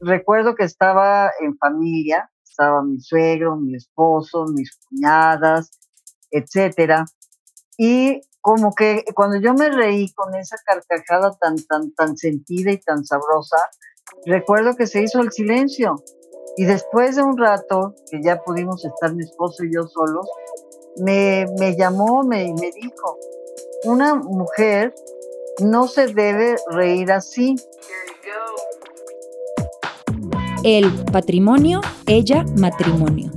recuerdo que estaba en familia, estaba mi suegro, mi esposo, mis cuñadas, etcétera. Y como que cuando yo me reí con esa carcajada tan, tan, tan sentida y tan sabrosa, recuerdo que se hizo el silencio. Y después de un rato, que ya pudimos estar mi esposo y yo solos, me, me llamó me, me dijo, una mujer no se debe reír así. El patrimonio, ella matrimonio.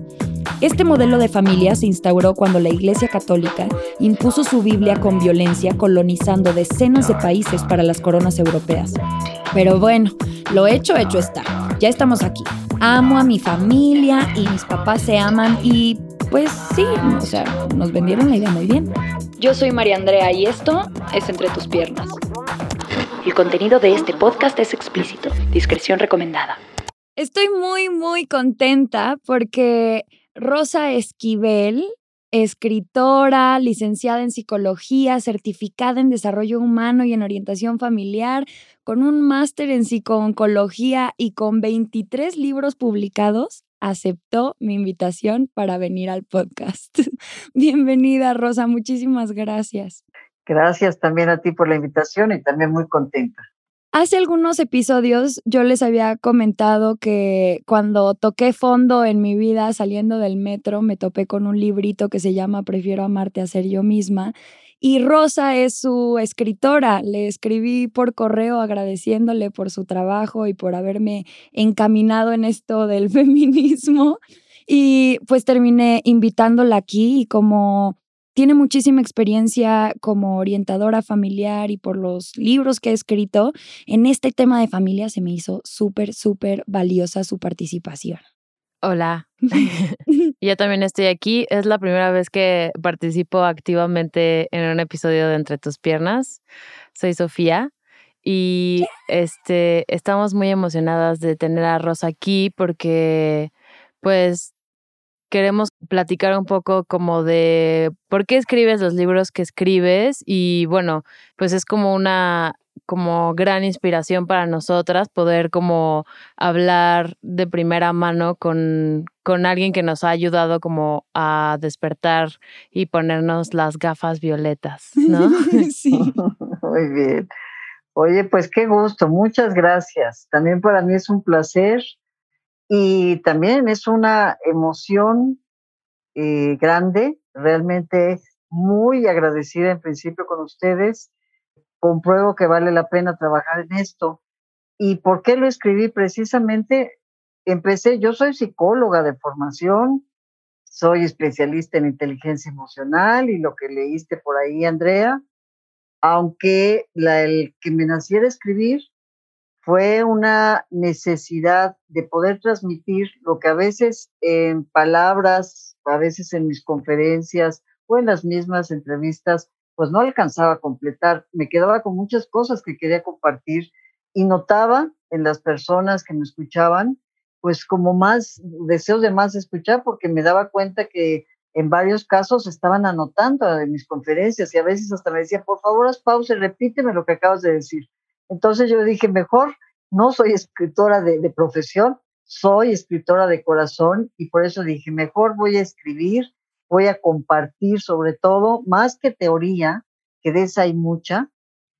Este modelo de familia se instauró cuando la Iglesia Católica impuso su Biblia con violencia colonizando decenas de países para las coronas europeas. Pero bueno, lo hecho, hecho está. Ya estamos aquí. Amo a mi familia y mis papás se aman y pues sí, o sea, nos vendieron la idea muy bien. Yo soy María Andrea y esto es Entre tus piernas. El contenido de este podcast es explícito. Discreción recomendada. Estoy muy, muy contenta porque Rosa Esquivel, escritora, licenciada en psicología, certificada en desarrollo humano y en orientación familiar, con un máster en psicooncología y con 23 libros publicados, aceptó mi invitación para venir al podcast. Bienvenida, Rosa, muchísimas gracias. Gracias también a ti por la invitación y también muy contenta. Hace algunos episodios yo les había comentado que cuando toqué fondo en mi vida saliendo del metro me topé con un librito que se llama Prefiero amarte a ser yo misma y Rosa es su escritora. Le escribí por correo agradeciéndole por su trabajo y por haberme encaminado en esto del feminismo y pues terminé invitándola aquí y como tiene muchísima experiencia como orientadora familiar y por los libros que ha escrito, en este tema de familia se me hizo súper, súper valiosa su participación. Hola, yo también estoy aquí. Es la primera vez que participo activamente en un episodio de Entre tus piernas. Soy Sofía y este estamos muy emocionadas de tener a Rosa aquí porque pues queremos platicar un poco como de por qué escribes los libros que escribes y bueno, pues es como una como gran inspiración para nosotras poder como hablar de primera mano con, con alguien que nos ha ayudado como a despertar y ponernos las gafas violetas, ¿no? sí. Muy bien. Oye, pues qué gusto, muchas gracias. También para mí es un placer y también es una emoción eh, grande, realmente muy agradecida en principio con ustedes. Compruebo que vale la pena trabajar en esto. ¿Y por qué lo escribí? Precisamente empecé, yo soy psicóloga de formación, soy especialista en inteligencia emocional y lo que leíste por ahí, Andrea, aunque el que me naciera escribir fue una necesidad de poder transmitir lo que a veces en palabras, a veces en mis conferencias o en las mismas entrevistas, pues no alcanzaba a completar. Me quedaba con muchas cosas que quería compartir y notaba en las personas que me escuchaban, pues como más deseos de más escuchar, porque me daba cuenta que en varios casos estaban anotando en mis conferencias y a veces hasta me decía, por favor, haz pausa y repíteme lo que acabas de decir. Entonces yo dije, mejor no soy escritora de, profesión, soy escritora de corazón y por eso dije, mejor voy a escribir, voy a compartir sobre todo, más que teoría, que de esa hay mucha,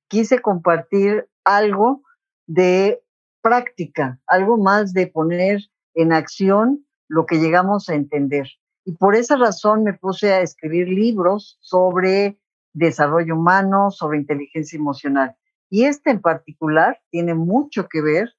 quise compartir algo de práctica, algo más de poner en acción lo que llegamos a entender. Y por esa razón me puse a escribir libros sobre desarrollo humano, sobre inteligencia emocional. Y este en particular tiene mucho que ver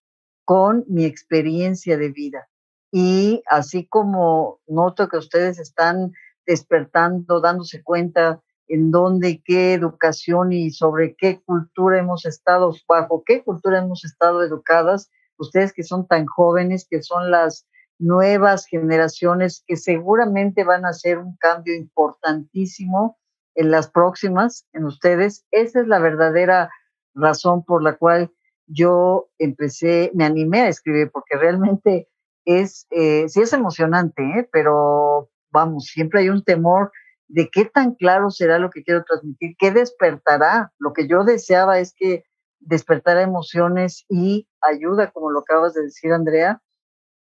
con mi experiencia de vida. Y así como noto que ustedes están despertando, dándose cuenta en dónde, qué educación y sobre qué cultura hemos estado, bajo qué cultura hemos estado educadas, ustedes que son tan jóvenes, que son las nuevas generaciones que seguramente van a hacer un cambio importantísimo en las próximas, en ustedes. Esa es la verdadera razón por la cual yo empecé, me animé a escribir, porque realmente es, eh, sí es emocionante, ¿eh? pero vamos, siempre hay un temor de qué tan claro será lo que quiero transmitir, qué despertará. Lo que yo deseaba es que despertara emociones y ayuda, como lo acabas de decir, Andrea,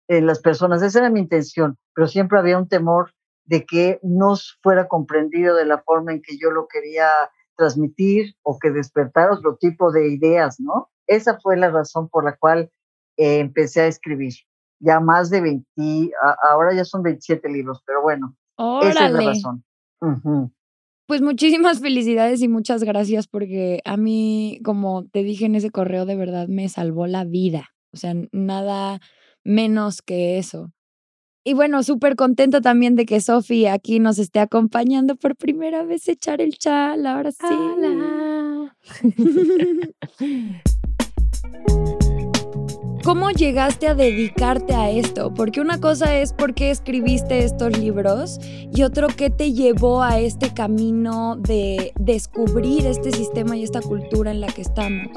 en las personas. Esa era mi intención, pero siempre había un temor de que no fuera comprendido de la forma en que yo lo quería transmitir o que despertara otro tipo de ideas, ¿no? Esa fue la razón por la cual eh, empecé a escribir. Ya más de 20, ahora ya son 27 libros, pero bueno, esa es la razón. Pues muchísimas felicidades y muchas gracias porque a mí, como te dije en ese correo, de verdad me salvó la vida. O sea, nada menos que eso. Y bueno, súper contenta también de que Sofi aquí nos esté acompañando por primera vez echar el chal, ahora sí. ¿Cómo llegaste a dedicarte a esto? Porque una cosa es por qué escribiste estos libros y otro qué te llevó a este camino de descubrir este sistema y esta cultura en la que estamos.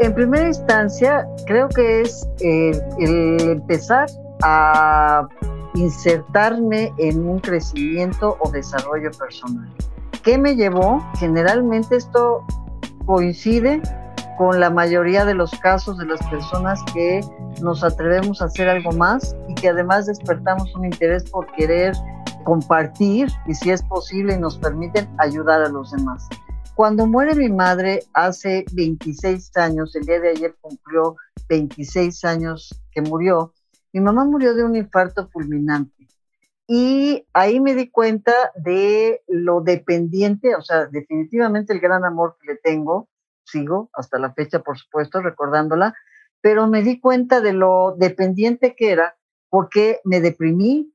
En primera instancia, creo que es el, empezar a insertarme en un crecimiento o desarrollo personal. ¿Qué me llevó? Generalmente esto coincide con la mayoría de los casos de las personas que nos atrevemos a hacer algo más y que además despertamos un interés por querer compartir y si es posible nos permiten ayudar a los demás. Cuando muere mi madre hace 26 años, el día de ayer cumplió 26 años que murió, mi mamá murió de un infarto fulminante. Y ahí me di cuenta de lo dependiente, o sea, definitivamente el gran amor que le tengo, sigo hasta la fecha, por supuesto, recordándola, pero me di cuenta de lo dependiente que era porque me deprimí,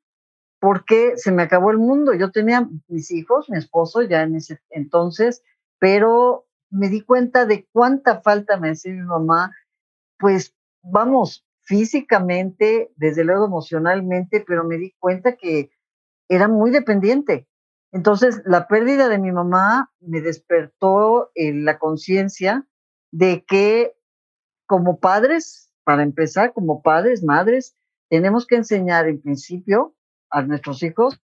porque se me acabó el mundo. Yo tenía mis hijos, mi esposo ya en ese entonces, pero me di cuenta de cuánta falta me hacía mi mamá, pues vamos, físicamente, desde luego emocionalmente, pero me di cuenta que era muy dependiente. Entonces, la pérdida de mi mamá me despertó en la conciencia de que como padres, para empezar, como padres, madres, tenemos que enseñar en principio a nuestros hijos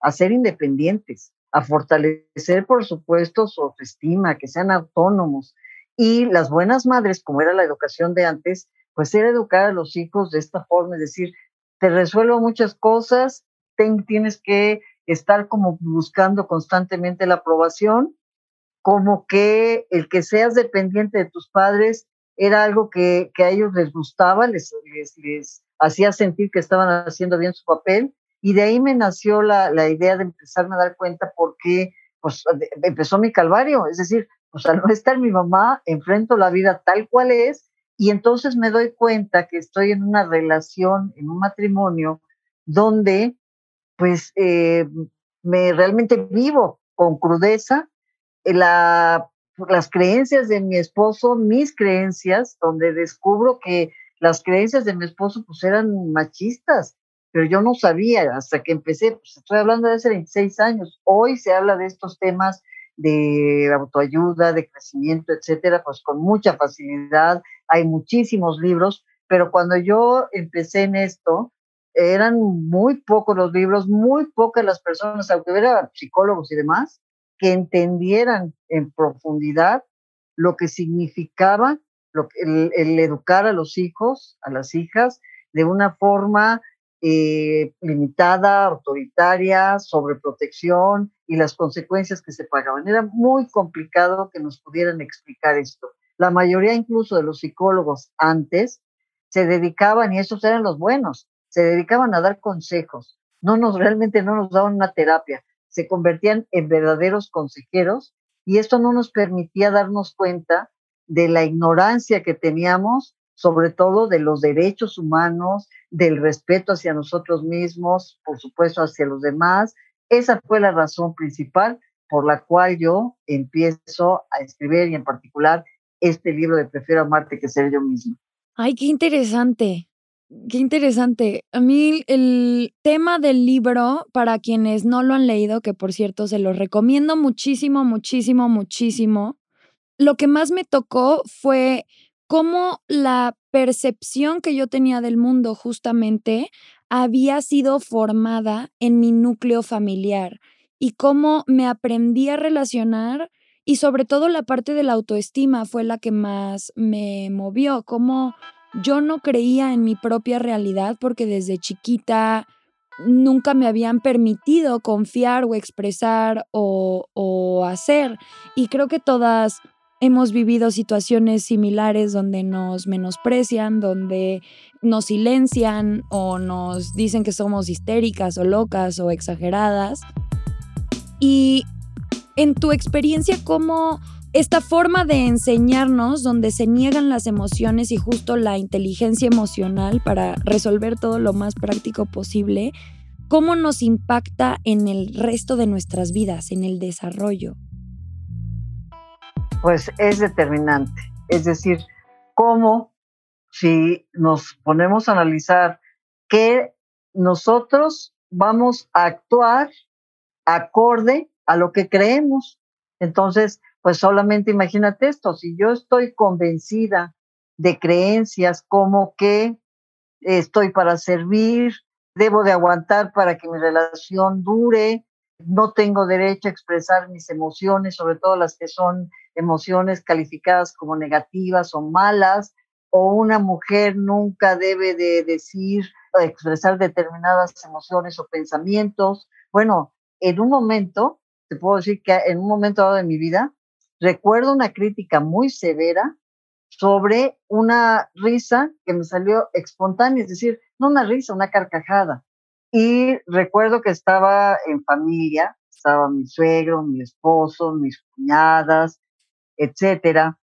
a ser independientes, a fortalecer, por supuesto, su autoestima, que sean autónomos. Y las buenas madres, como era la educación de antes, pues era educar a los hijos de esta forma, es decir, te resuelvo muchas cosas, tienes que estar como buscando constantemente la aprobación, como que el que seas dependiente de tus padres era algo que, a ellos les gustaba, les, hacía sentir que estaban haciendo bien su papel, y de ahí me nació la, la idea de empezarme a dar cuenta porque pues, empezó mi calvario. Es decir, pues al no estar mi mamá, enfrento la vida tal cual es y entonces me doy cuenta que estoy en una relación, en un matrimonio, donde pues eh, me realmente vivo con crudeza eh, la, las creencias de mi esposo, mis creencias, donde descubro que las creencias de mi esposo pues eran machistas, pero yo no sabía hasta que empecé, pues estoy hablando de hace 26 años, hoy se habla de estos temas de autoayuda, de crecimiento, etcétera, pues con mucha facilidad, hay muchísimos libros, pero cuando yo empecé en esto, eran muy pocos los libros, muy pocas las personas, aunque hubiera psicólogos y demás, que entendieran en profundidad lo que significaba lo, el, el educar a los hijos, a las hijas, de una forma eh, limitada, autoritaria, sobreprotección y las consecuencias que se pagaban. Era muy complicado que nos pudieran explicar esto. La mayoría incluso de los psicólogos antes se dedicaban, y esos eran los buenos, se dedicaban a dar consejos. No nos, realmente no nos daban una terapia, se convertían en verdaderos consejeros y esto no nos permitía darnos cuenta de la ignorancia que teníamos sobre todo de los derechos humanos, del respeto hacia nosotros mismos, por supuesto hacia los demás. Esa fue la razón principal por la cual yo empiezo a escribir y en particular este libro de Prefiero amarte que ser yo mismo. Ay, qué interesante. Qué interesante. A mí el tema del libro, para quienes no lo han leído, que por cierto se lo recomiendo muchísimo, muchísimo, muchísimo, lo que más me tocó fue cómo la percepción que yo tenía del mundo justamente había sido formada en mi núcleo familiar y cómo me aprendí a relacionar y sobre todo la parte de la autoestima fue la que más me movió, como yo no creía en mi propia realidad porque desde chiquita nunca me habían permitido confiar o expresar o, o hacer. Y creo que todas hemos vivido situaciones similares donde nos menosprecian, donde nos silencian o nos dicen que somos histéricas o locas o exageradas. Y en tu experiencia, ¿cómo esta forma de enseñarnos donde se niegan las emociones y justo la inteligencia emocional para resolver todo lo más práctico posible, cómo nos impacta en el resto de nuestras vidas, en el desarrollo? Pues es determinante. Es decir, cómo si nos ponemos a analizar que nosotros vamos a actuar acorde a lo que creemos. Entonces, pues solamente imagínate esto, si yo estoy convencida de creencias como que estoy para servir, debo de aguantar para que mi relación dure, no tengo derecho a expresar mis emociones, sobre todo las que son emociones calificadas como negativas o malas, o una mujer nunca debe de decir o expresar determinadas emociones o pensamientos. Bueno, en un momento, te puedo decir que en un momento dado de mi vida, recuerdo una crítica muy severa sobre una risa que me salió espontánea, es decir, no una risa, una carcajada. Y recuerdo que estaba en familia, estaba mi suegro, mi esposo, mis cuñadas, etcétera.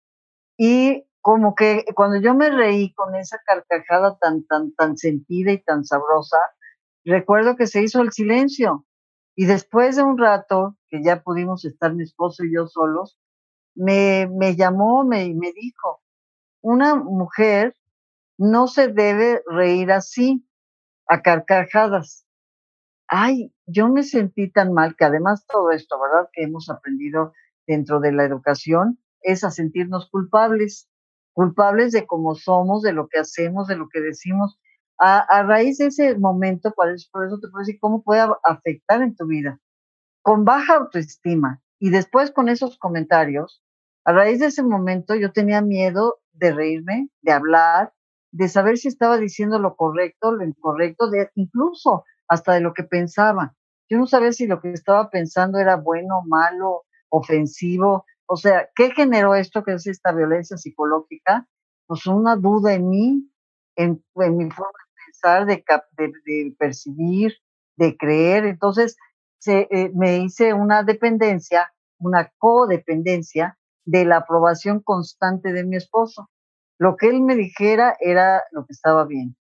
Y como que cuando yo me reí con esa carcajada tan, tan, tan sentida y tan sabrosa, recuerdo que se hizo el silencio. Y después de un rato, que ya pudimos estar mi esposo y yo solos, me, me llamó me, me dijo, una mujer no se debe reír así, a carcajadas. Ay, yo me sentí tan mal que además todo esto, ¿verdad? Que hemos aprendido dentro de la educación es a sentirnos culpables, culpables de cómo somos, de lo que hacemos, de lo que decimos. A, a raíz de ese momento, por eso, por eso te puedo decir cómo puede afectar en tu vida. Con baja autoestima y después con esos comentarios, a raíz de ese momento yo tenía miedo de reírme, de hablar, de saber si estaba diciendo lo correcto, lo incorrecto, de incluso hasta de lo que pensaba. Yo no sabía si lo que estaba pensando era bueno, malo, ofensivo. O sea, ¿qué generó esto que es esta violencia psicológica? Pues una duda en mí, en, mi forma de pensar, de, de, percibir, de creer. Entonces, se, eh, me hice una dependencia, una codependencia de la aprobación constante de mi esposo lo que él me dijera era lo que estaba bien,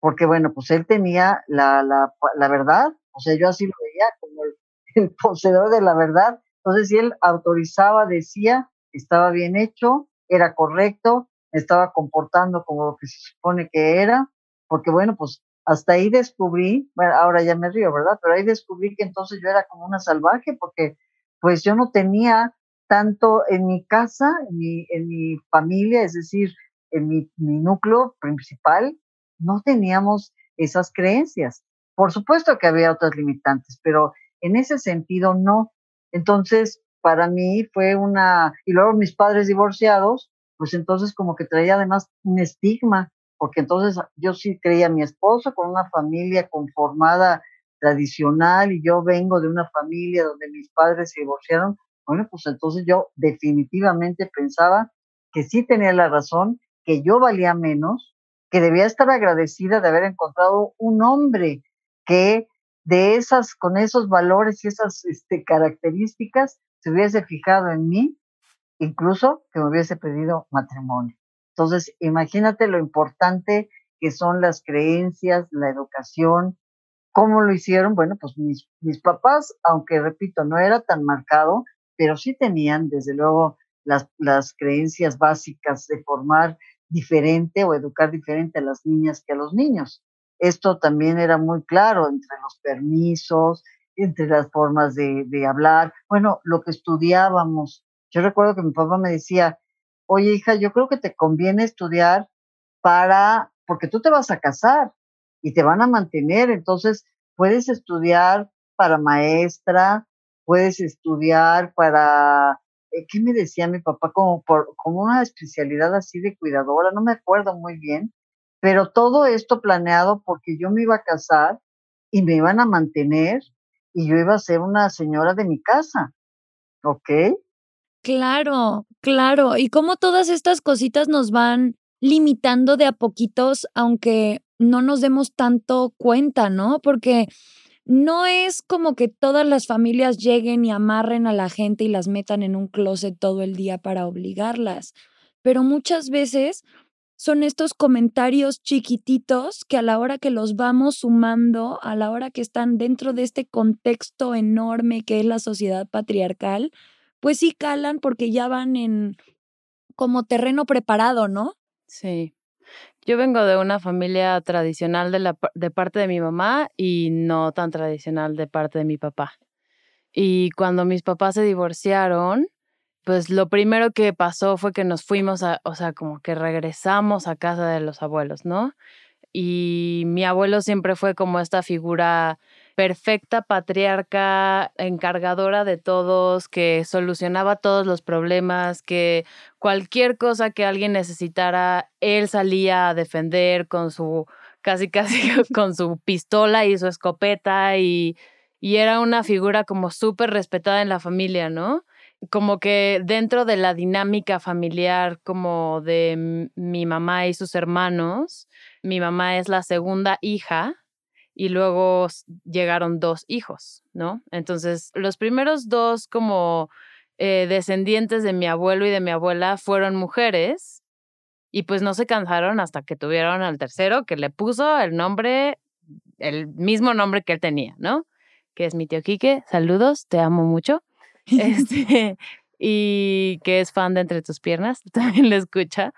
porque bueno, pues él tenía la, la, verdad, o sea, yo así lo veía como el, el, poseedor de la verdad, entonces si él autorizaba, decía, estaba bien hecho, era correcto, estaba comportando como lo que se supone que era, porque bueno, pues hasta ahí descubrí, bueno, ahora ya me río, ¿verdad? Pero ahí descubrí que entonces yo era como una salvaje, porque pues yo no tenía tanto en mi casa, en mi, en mi familia, es decir, en mi, núcleo principal no teníamos esas creencias. Por supuesto que había otras limitantes, pero en ese sentido no. Entonces, para mí fue una, y luego mis padres divorciados, pues entonces como que traía además un estigma, porque entonces yo sí creía a mi esposo con una familia conformada tradicional y yo vengo de una familia donde mis padres se divorciaron, bueno, pues entonces yo definitivamente pensaba que sí tenía la razón que yo valía menos, que debía estar agradecida de haber encontrado un hombre que de esas, con esos valores y esas este, características, se hubiese fijado en mí, incluso que me hubiese pedido matrimonio. Entonces, imagínate lo importante que son las creencias, la educación, ¿Cómo lo hicieron? Bueno, pues mis, mis papás, aunque repito, no era tan marcado, pero sí tenían, desde luego, las, las creencias básicas de formar diferente o educar diferente a las niñas que a los niños. Esto también era muy claro entre los permisos, entre las formas de, hablar, bueno, lo que estudiábamos. Yo recuerdo que mi papá me decía, oye hija, yo creo que te conviene estudiar para, porque tú te vas a casar y te van a mantener, entonces puedes estudiar para maestra, puedes estudiar para ¿qué me decía mi papá? Como, por, como una especialidad así de cuidadora, no me acuerdo muy bien, pero todo esto planeado porque yo me iba a casar y me iban a mantener y yo iba a ser una señora de mi casa, ¿ok? Claro, claro. Y cómo todas estas cositas nos van limitando de a poquitos, aunque no nos demos tanto cuenta, ¿no? Porque no es como que todas las familias lleguen y amarren a la gente y las metan en un closet todo el día para obligarlas, pero muchas veces son estos comentarios chiquititos que a la hora que los vamos sumando, a la hora que están dentro de este contexto enorme que es la sociedad patriarcal, pues sí calan porque ya van en como terreno preparado, ¿no? Sí. Yo vengo de una familia tradicional de, la, de parte de mi mamá y no tan tradicional de parte de mi papá. Y cuando mis papás se divorciaron, pues lo primero que pasó fue que nos fuimos a, o sea, como que regresamos a casa de los abuelos, ¿no? Y mi abuelo siempre fue como esta figura perfecta patriarca, encargadora de todos, que solucionaba todos los problemas, que cualquier cosa que alguien necesitara, él salía a defender con su, casi casi con su pistola y su escopeta y, y era una figura como súper respetada en la familia, ¿no? Como que dentro de la dinámica familiar como de mi mamá y sus hermanos, mi mamá es la segunda hija y luego llegaron dos hijos, ¿no? Entonces, los primeros dos como eh, descendientes de mi abuelo y de mi abuela fueron mujeres y pues no se cansaron hasta que tuvieron al tercero que le puso el nombre, el mismo nombre que él tenía, ¿no? Que es mi tío Quique, saludos, te amo mucho. Este, y que es fan de Entre tus piernas, también le escucha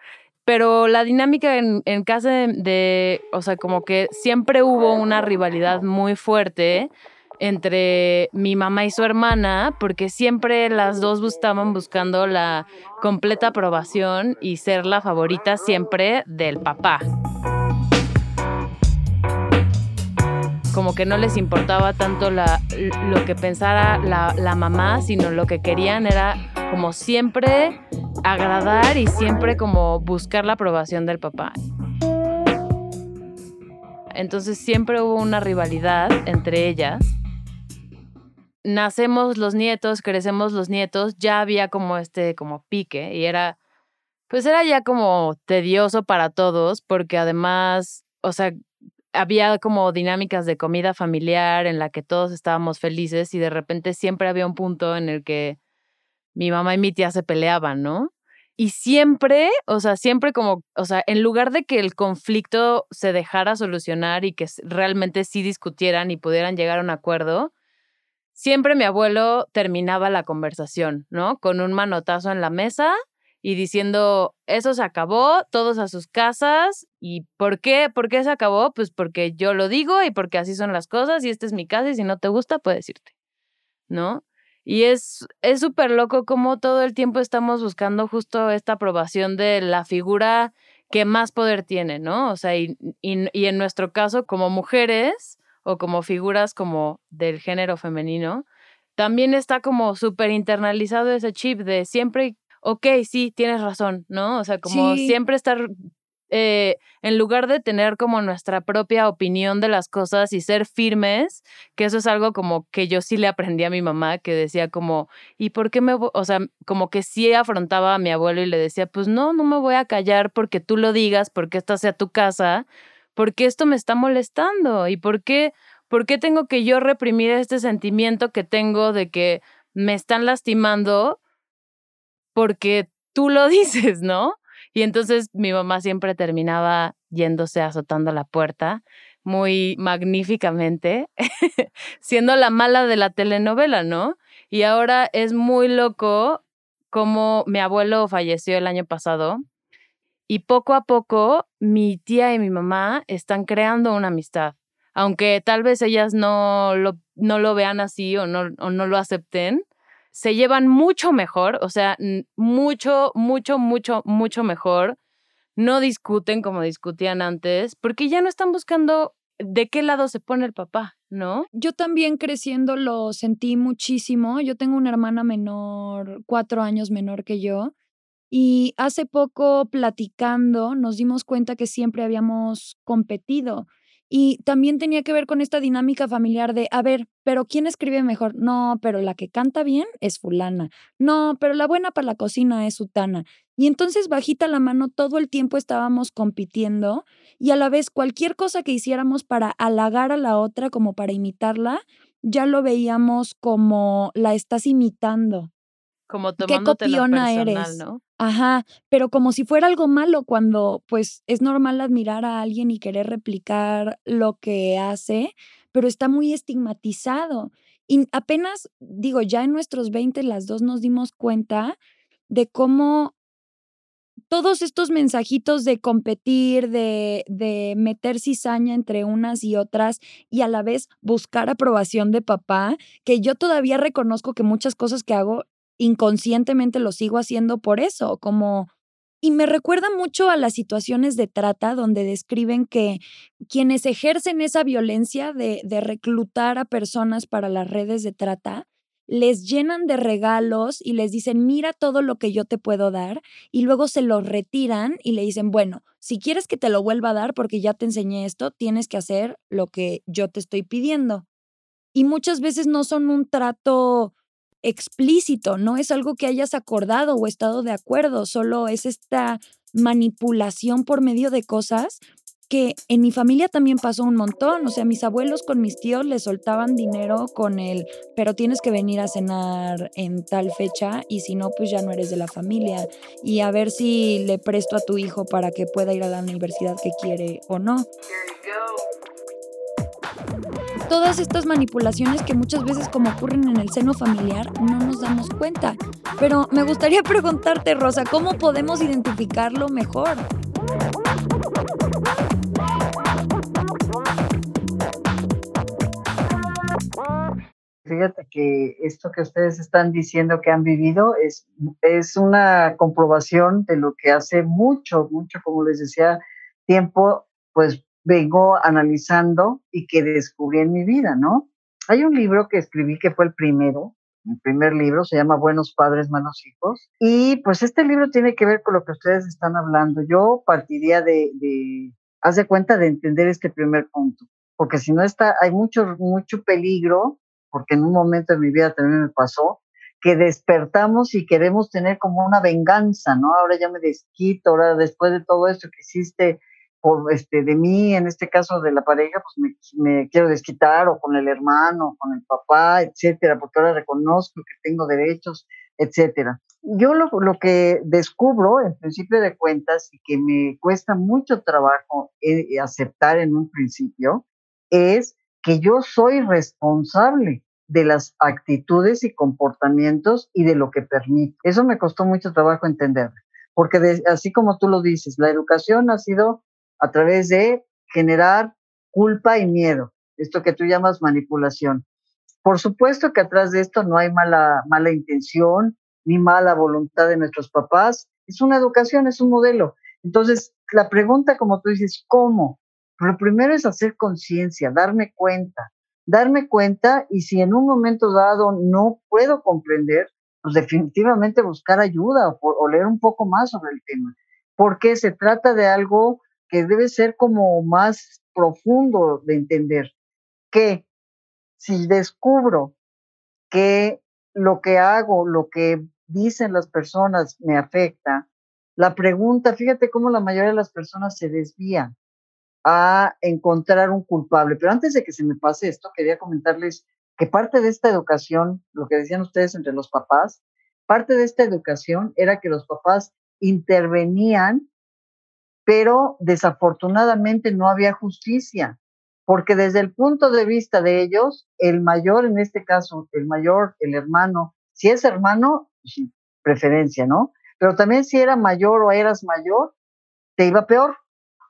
pero la dinámica en, casa de, o sea, como que siempre hubo una rivalidad muy fuerte entre mi mamá y su hermana, porque siempre las dos estaban buscando la completa aprobación y ser la favorita siempre del papá. Como que no les importaba tanto lo que pensara la, la mamá, sino lo que querían era como siempre agradar y siempre como buscar la aprobación del papá. Entonces siempre hubo una rivalidad entre ellas. Nacemos los nietos, crecemos los nietos, ya había como este como pique y era pues era ya como tedioso para todos porque además, o sea, había como dinámicas de comida familiar en la que todos estábamos felices y de repente siempre había un punto en el que mi mamá y mi tía se peleaban, ¿no? Y siempre, o sea, siempre como, o sea, en lugar de que el conflicto se dejara solucionar y que realmente sí discutieran y pudieran llegar a un acuerdo, siempre mi abuelo terminaba la conversación, ¿no? Con un manotazo en la mesa y diciendo, eso se acabó, todos a sus casas. ¿Y por qué? ¿Por qué se acabó? Pues porque yo lo digo y porque así son las cosas y esta es mi casa y si no te gusta, puedes irte, ¿no? Y es súper loco cómo todo el tiempo estamos buscando justo esta aprobación de la figura que más poder tiene, ¿no? O sea, y, y, en nuestro caso, como mujeres o como figuras como del género femenino, también está como súper internalizado ese chip de siempre, ok, sí, tienes razón, ¿no? O sea, como siempre estar eh, en lugar de tener como nuestra propia opinión de las cosas y ser firmes, que eso es algo como que yo sí le aprendí a mi mamá, que decía como, ¿y por qué me, o sea, como que sí afrontaba a mi abuelo y le decía, pues no, no me voy a callar porque tú lo digas, porque esta sea tu casa, porque esto me está molestando y por qué, por qué tengo que yo reprimir este sentimiento que tengo de que me están lastimando porque tú lo dices, ¿no? Y entonces mi mamá siempre terminaba yéndose azotando la puerta muy magníficamente, siendo la mala de la telenovela, ¿no? Y ahora es muy loco como mi abuelo falleció el año pasado y poco a poco mi tía y mi mamá están creando una amistad. Aunque tal vez ellas no lo, no lo vean así o no, o no lo acepten, se llevan mucho mejor, o sea, mucho, mucho, mucho, mucho mejor. No discuten como discutían antes, porque ya no están buscando de qué lado se pone el papá, ¿no? Yo también creciendo lo sentí muchísimo. Yo tengo una hermana menor, cuatro años menor que yo, y hace poco platicando nos dimos cuenta que siempre habíamos competido. Y también tenía que ver con esta dinámica familiar de, a ver, pero ¿quién escribe mejor? No, pero la que canta bien es fulana. No, pero la buena para la cocina es sutana. Y entonces bajita la mano todo el tiempo estábamos compitiendo y a la vez cualquier cosa que hiciéramos para halagar a la otra como para imitarla, ya lo veíamos como la estás imitando. Como tomándote Qué copiona eres. ¿no? Ajá, pero como si fuera algo malo cuando pues es normal admirar a alguien y querer replicar lo que hace, pero está muy estigmatizado. Y apenas, digo, ya en nuestros 20 las dos nos dimos cuenta de cómo todos estos mensajitos de competir, de, de meter cizaña entre unas y otras y a la vez buscar aprobación de papá, que yo todavía reconozco que muchas cosas que hago inconscientemente lo sigo haciendo por eso, como... Y me recuerda mucho a las situaciones de trata donde describen que quienes ejercen esa violencia de, de reclutar a personas para las redes de trata, les llenan de regalos y les dicen, mira todo lo que yo te puedo dar, y luego se los retiran y le dicen, bueno, si quieres que te lo vuelva a dar porque ya te enseñé esto, tienes que hacer lo que yo te estoy pidiendo. Y muchas veces no son un trato explícito, no es algo que hayas acordado o estado de acuerdo, solo es esta manipulación por medio de cosas que en mi familia también pasó un montón, o sea, mis abuelos con mis tíos le soltaban dinero con el, pero tienes que venir a cenar en tal fecha y si no, pues ya no eres de la familia y a ver si le presto a tu hijo para que pueda ir a la universidad que quiere o no todas estas manipulaciones que muchas veces como ocurren en el seno familiar no nos damos cuenta. Pero me gustaría preguntarte, Rosa, ¿cómo podemos identificarlo mejor? Fíjate que esto que ustedes están diciendo que han vivido es, es una comprobación de lo que hace mucho, mucho, como les decía, tiempo, pues vengo analizando y que descubrí en mi vida, ¿no? Hay un libro que escribí que fue el primero, mi primer libro, se llama Buenos Padres, Malos Hijos, y pues este libro tiene que ver con lo que ustedes están hablando. Yo partiría de, de haz de cuenta de entender este primer punto, porque si no está, hay mucho, mucho peligro, porque en un momento de mi vida también me pasó, que despertamos y queremos tener como una venganza, ¿no? Ahora ya me desquito, ahora después de todo esto que hiciste por este, de mí, en este caso de la pareja, pues me, quiero desquitar o con el hermano, con el papá, etcétera, porque ahora reconozco que tengo derechos, etcétera. Yo lo, lo que descubro, en principio de cuentas, y que me cuesta mucho trabajo eh, aceptar en un principio, es que yo soy responsable de las actitudes y comportamientos y de lo que permite. Eso me costó mucho trabajo entender, porque así como tú lo dices, la educación ha sido a través de generar culpa y miedo, esto que tú llamas manipulación. Por supuesto que atrás de esto no hay mala, mala intención ni mala voluntad de nuestros papás, es una educación, es un modelo. Entonces, la pregunta, como tú dices, ¿cómo? Lo primero es hacer conciencia, darme cuenta, darme cuenta y si en un momento dado no puedo comprender, pues definitivamente buscar ayuda o, o leer un poco más sobre el tema, porque se trata de algo que debe ser como más profundo de entender, que si descubro que lo que hago, lo que dicen las personas me afecta, la pregunta, fíjate cómo la mayoría de las personas se desvían a encontrar un culpable. Pero antes de que se me pase esto, quería comentarles que parte de esta educación, lo que decían ustedes entre los papás, parte de esta educación era que los papás intervenían pero desafortunadamente no había justicia, porque desde el punto de vista de ellos, el mayor, en este caso, el mayor, el hermano, si es hermano, pues preferencia, ¿no? Pero también si era mayor o eras mayor, te iba peor.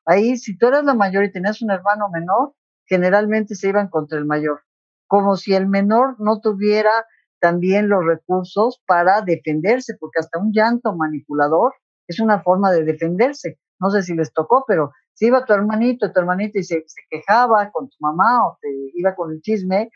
Ahí, si tú eras la mayor y tenías un hermano menor, generalmente se iban contra el mayor, como si el menor no tuviera también los recursos para defenderse, porque hasta un llanto manipulador es una forma de defenderse no sé si les tocó, pero si iba tu hermanito, tu hermanito y se, quejaba con tu mamá o te iba con el chisme,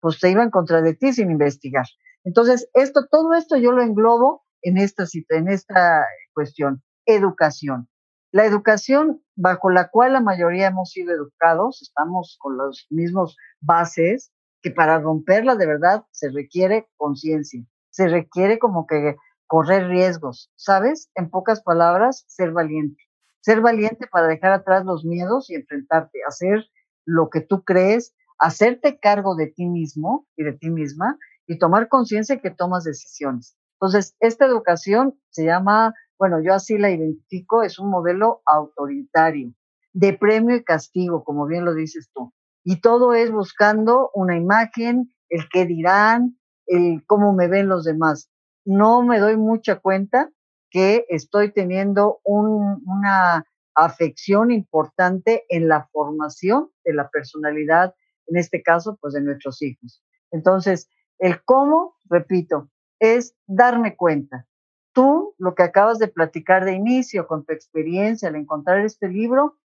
pues te iban contra de ti sin investigar. Entonces, esto, todo esto yo lo englobo en esta, en esta cuestión, educación. La educación bajo la cual la mayoría hemos sido educados, estamos con los mismos bases, que para romperla de verdad se requiere conciencia, se requiere como que correr riesgos, ¿sabes? En pocas palabras, ser valiente. Ser valiente para dejar atrás los miedos y enfrentarte, hacer lo que tú crees, hacerte cargo de ti mismo y de ti misma y tomar conciencia que tomas decisiones. Entonces, esta educación se llama, bueno, yo así la identifico, es un modelo autoritario, de premio y castigo, como bien lo dices tú. Y todo es buscando una imagen, el qué dirán, el cómo me ven los demás. No me doy mucha cuenta que estoy teniendo una afección importante en la formación de la personalidad, en este caso, pues de nuestros hijos. Entonces, el cómo, repito, es darme cuenta. Tú, lo que acabas de platicar de inicio con tu experiencia al encontrar este libro,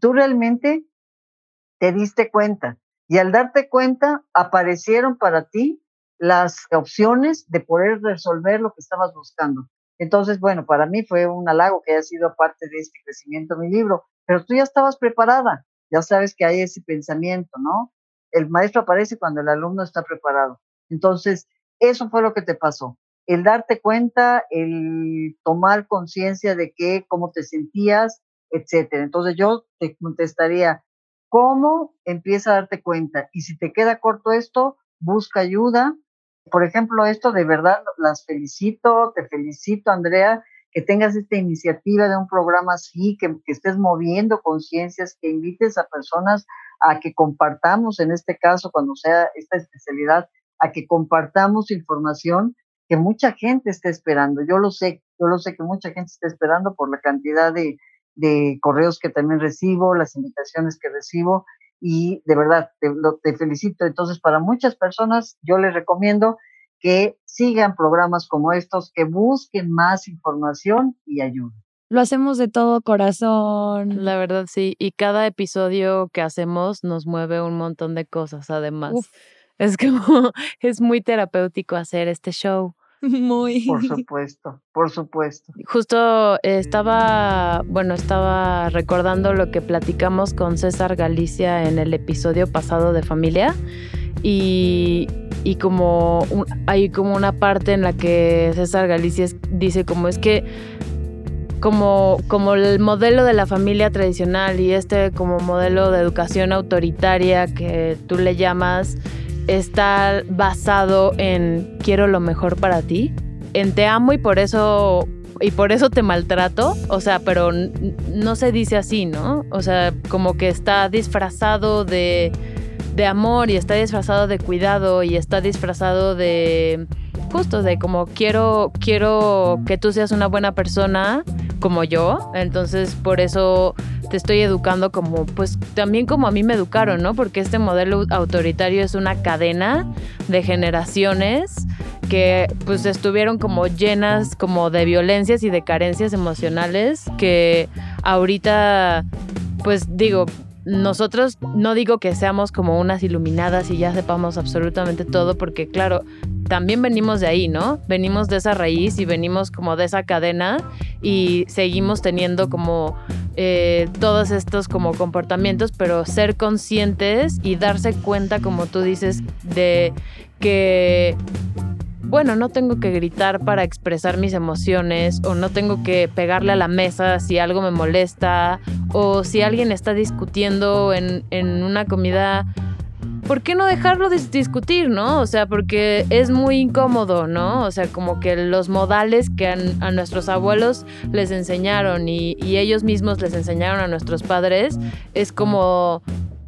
tú realmente te diste cuenta y al darte cuenta aparecieron para ti las opciones de poder resolver lo que estabas buscando. Entonces, bueno, para mí fue un halago que haya sido parte de este crecimiento mi libro, pero tú ya estabas preparada, ya sabes que hay ese pensamiento, ¿no? El maestro aparece cuando el alumno está preparado. Entonces, eso fue lo que te pasó. El darte cuenta, el tomar conciencia de qué, cómo te sentías, etcétera. Entonces yo te contestaría, ¿cómo empieza a darte cuenta? Y si te queda corto esto, busca ayuda. Por ejemplo, esto de verdad las felicito, te felicito, Andrea, que tengas esta iniciativa de un programa así, que, estés moviendo conciencias, que invites a personas a que compartamos, en este caso, cuando sea esta especialidad, a que compartamos información que mucha gente está esperando. Yo lo sé, yo lo sé que mucha gente está esperando por la cantidad de, correos que también recibo, las invitaciones que recibo y de verdad te, te felicito. Entonces, para muchas personas yo les recomiendo que sigan programas como estos, que busquen más información y ayuda. Lo hacemos de todo corazón. La verdad, sí. Y cada episodio que hacemos nos mueve un montón de cosas, además. Es como, es muy terapéutico hacer este show. Muy. Por supuesto, por supuesto. Justo estaba, bueno, estaba recordando lo que platicamos con César Galicia en el episodio pasado de familia y, y como hay como una parte en la que César Galicia dice como es que como, como el modelo de la familia tradicional y este como modelo de educación autoritaria que tú le llamas, está basado en quiero lo mejor para ti, en te amo y por eso y por eso te maltrato, o sea, pero no se dice así, ¿no? O sea, como que está disfrazado de, de amor y está disfrazado de cuidado y está disfrazado de justo de como quiero quiero que tú seas una buena persona como yo, entonces por eso te estoy educando como, pues también como a mí me educaron, ¿no? Porque este modelo autoritario es una cadena de generaciones que pues estuvieron como llenas como de violencias y de carencias emocionales que ahorita, pues digo, nosotros no digo que seamos como unas iluminadas y ya sepamos absolutamente todo, porque claro, también venimos de ahí, ¿no? Venimos de esa raíz y venimos como de esa cadena y seguimos teniendo como eh, todos estos como comportamientos, pero ser conscientes y darse cuenta, como tú dices, de que bueno, no tengo que gritar para expresar mis emociones o no tengo que pegarle a la mesa si algo me molesta o si alguien está discutiendo en, en una comida ¿por qué no dejarlo discutir, no? O sea, porque es muy incómodo, ¿no? O sea, como que los modales que a, nuestros abuelos les enseñaron y, ellos mismos les enseñaron a nuestros padres, es como,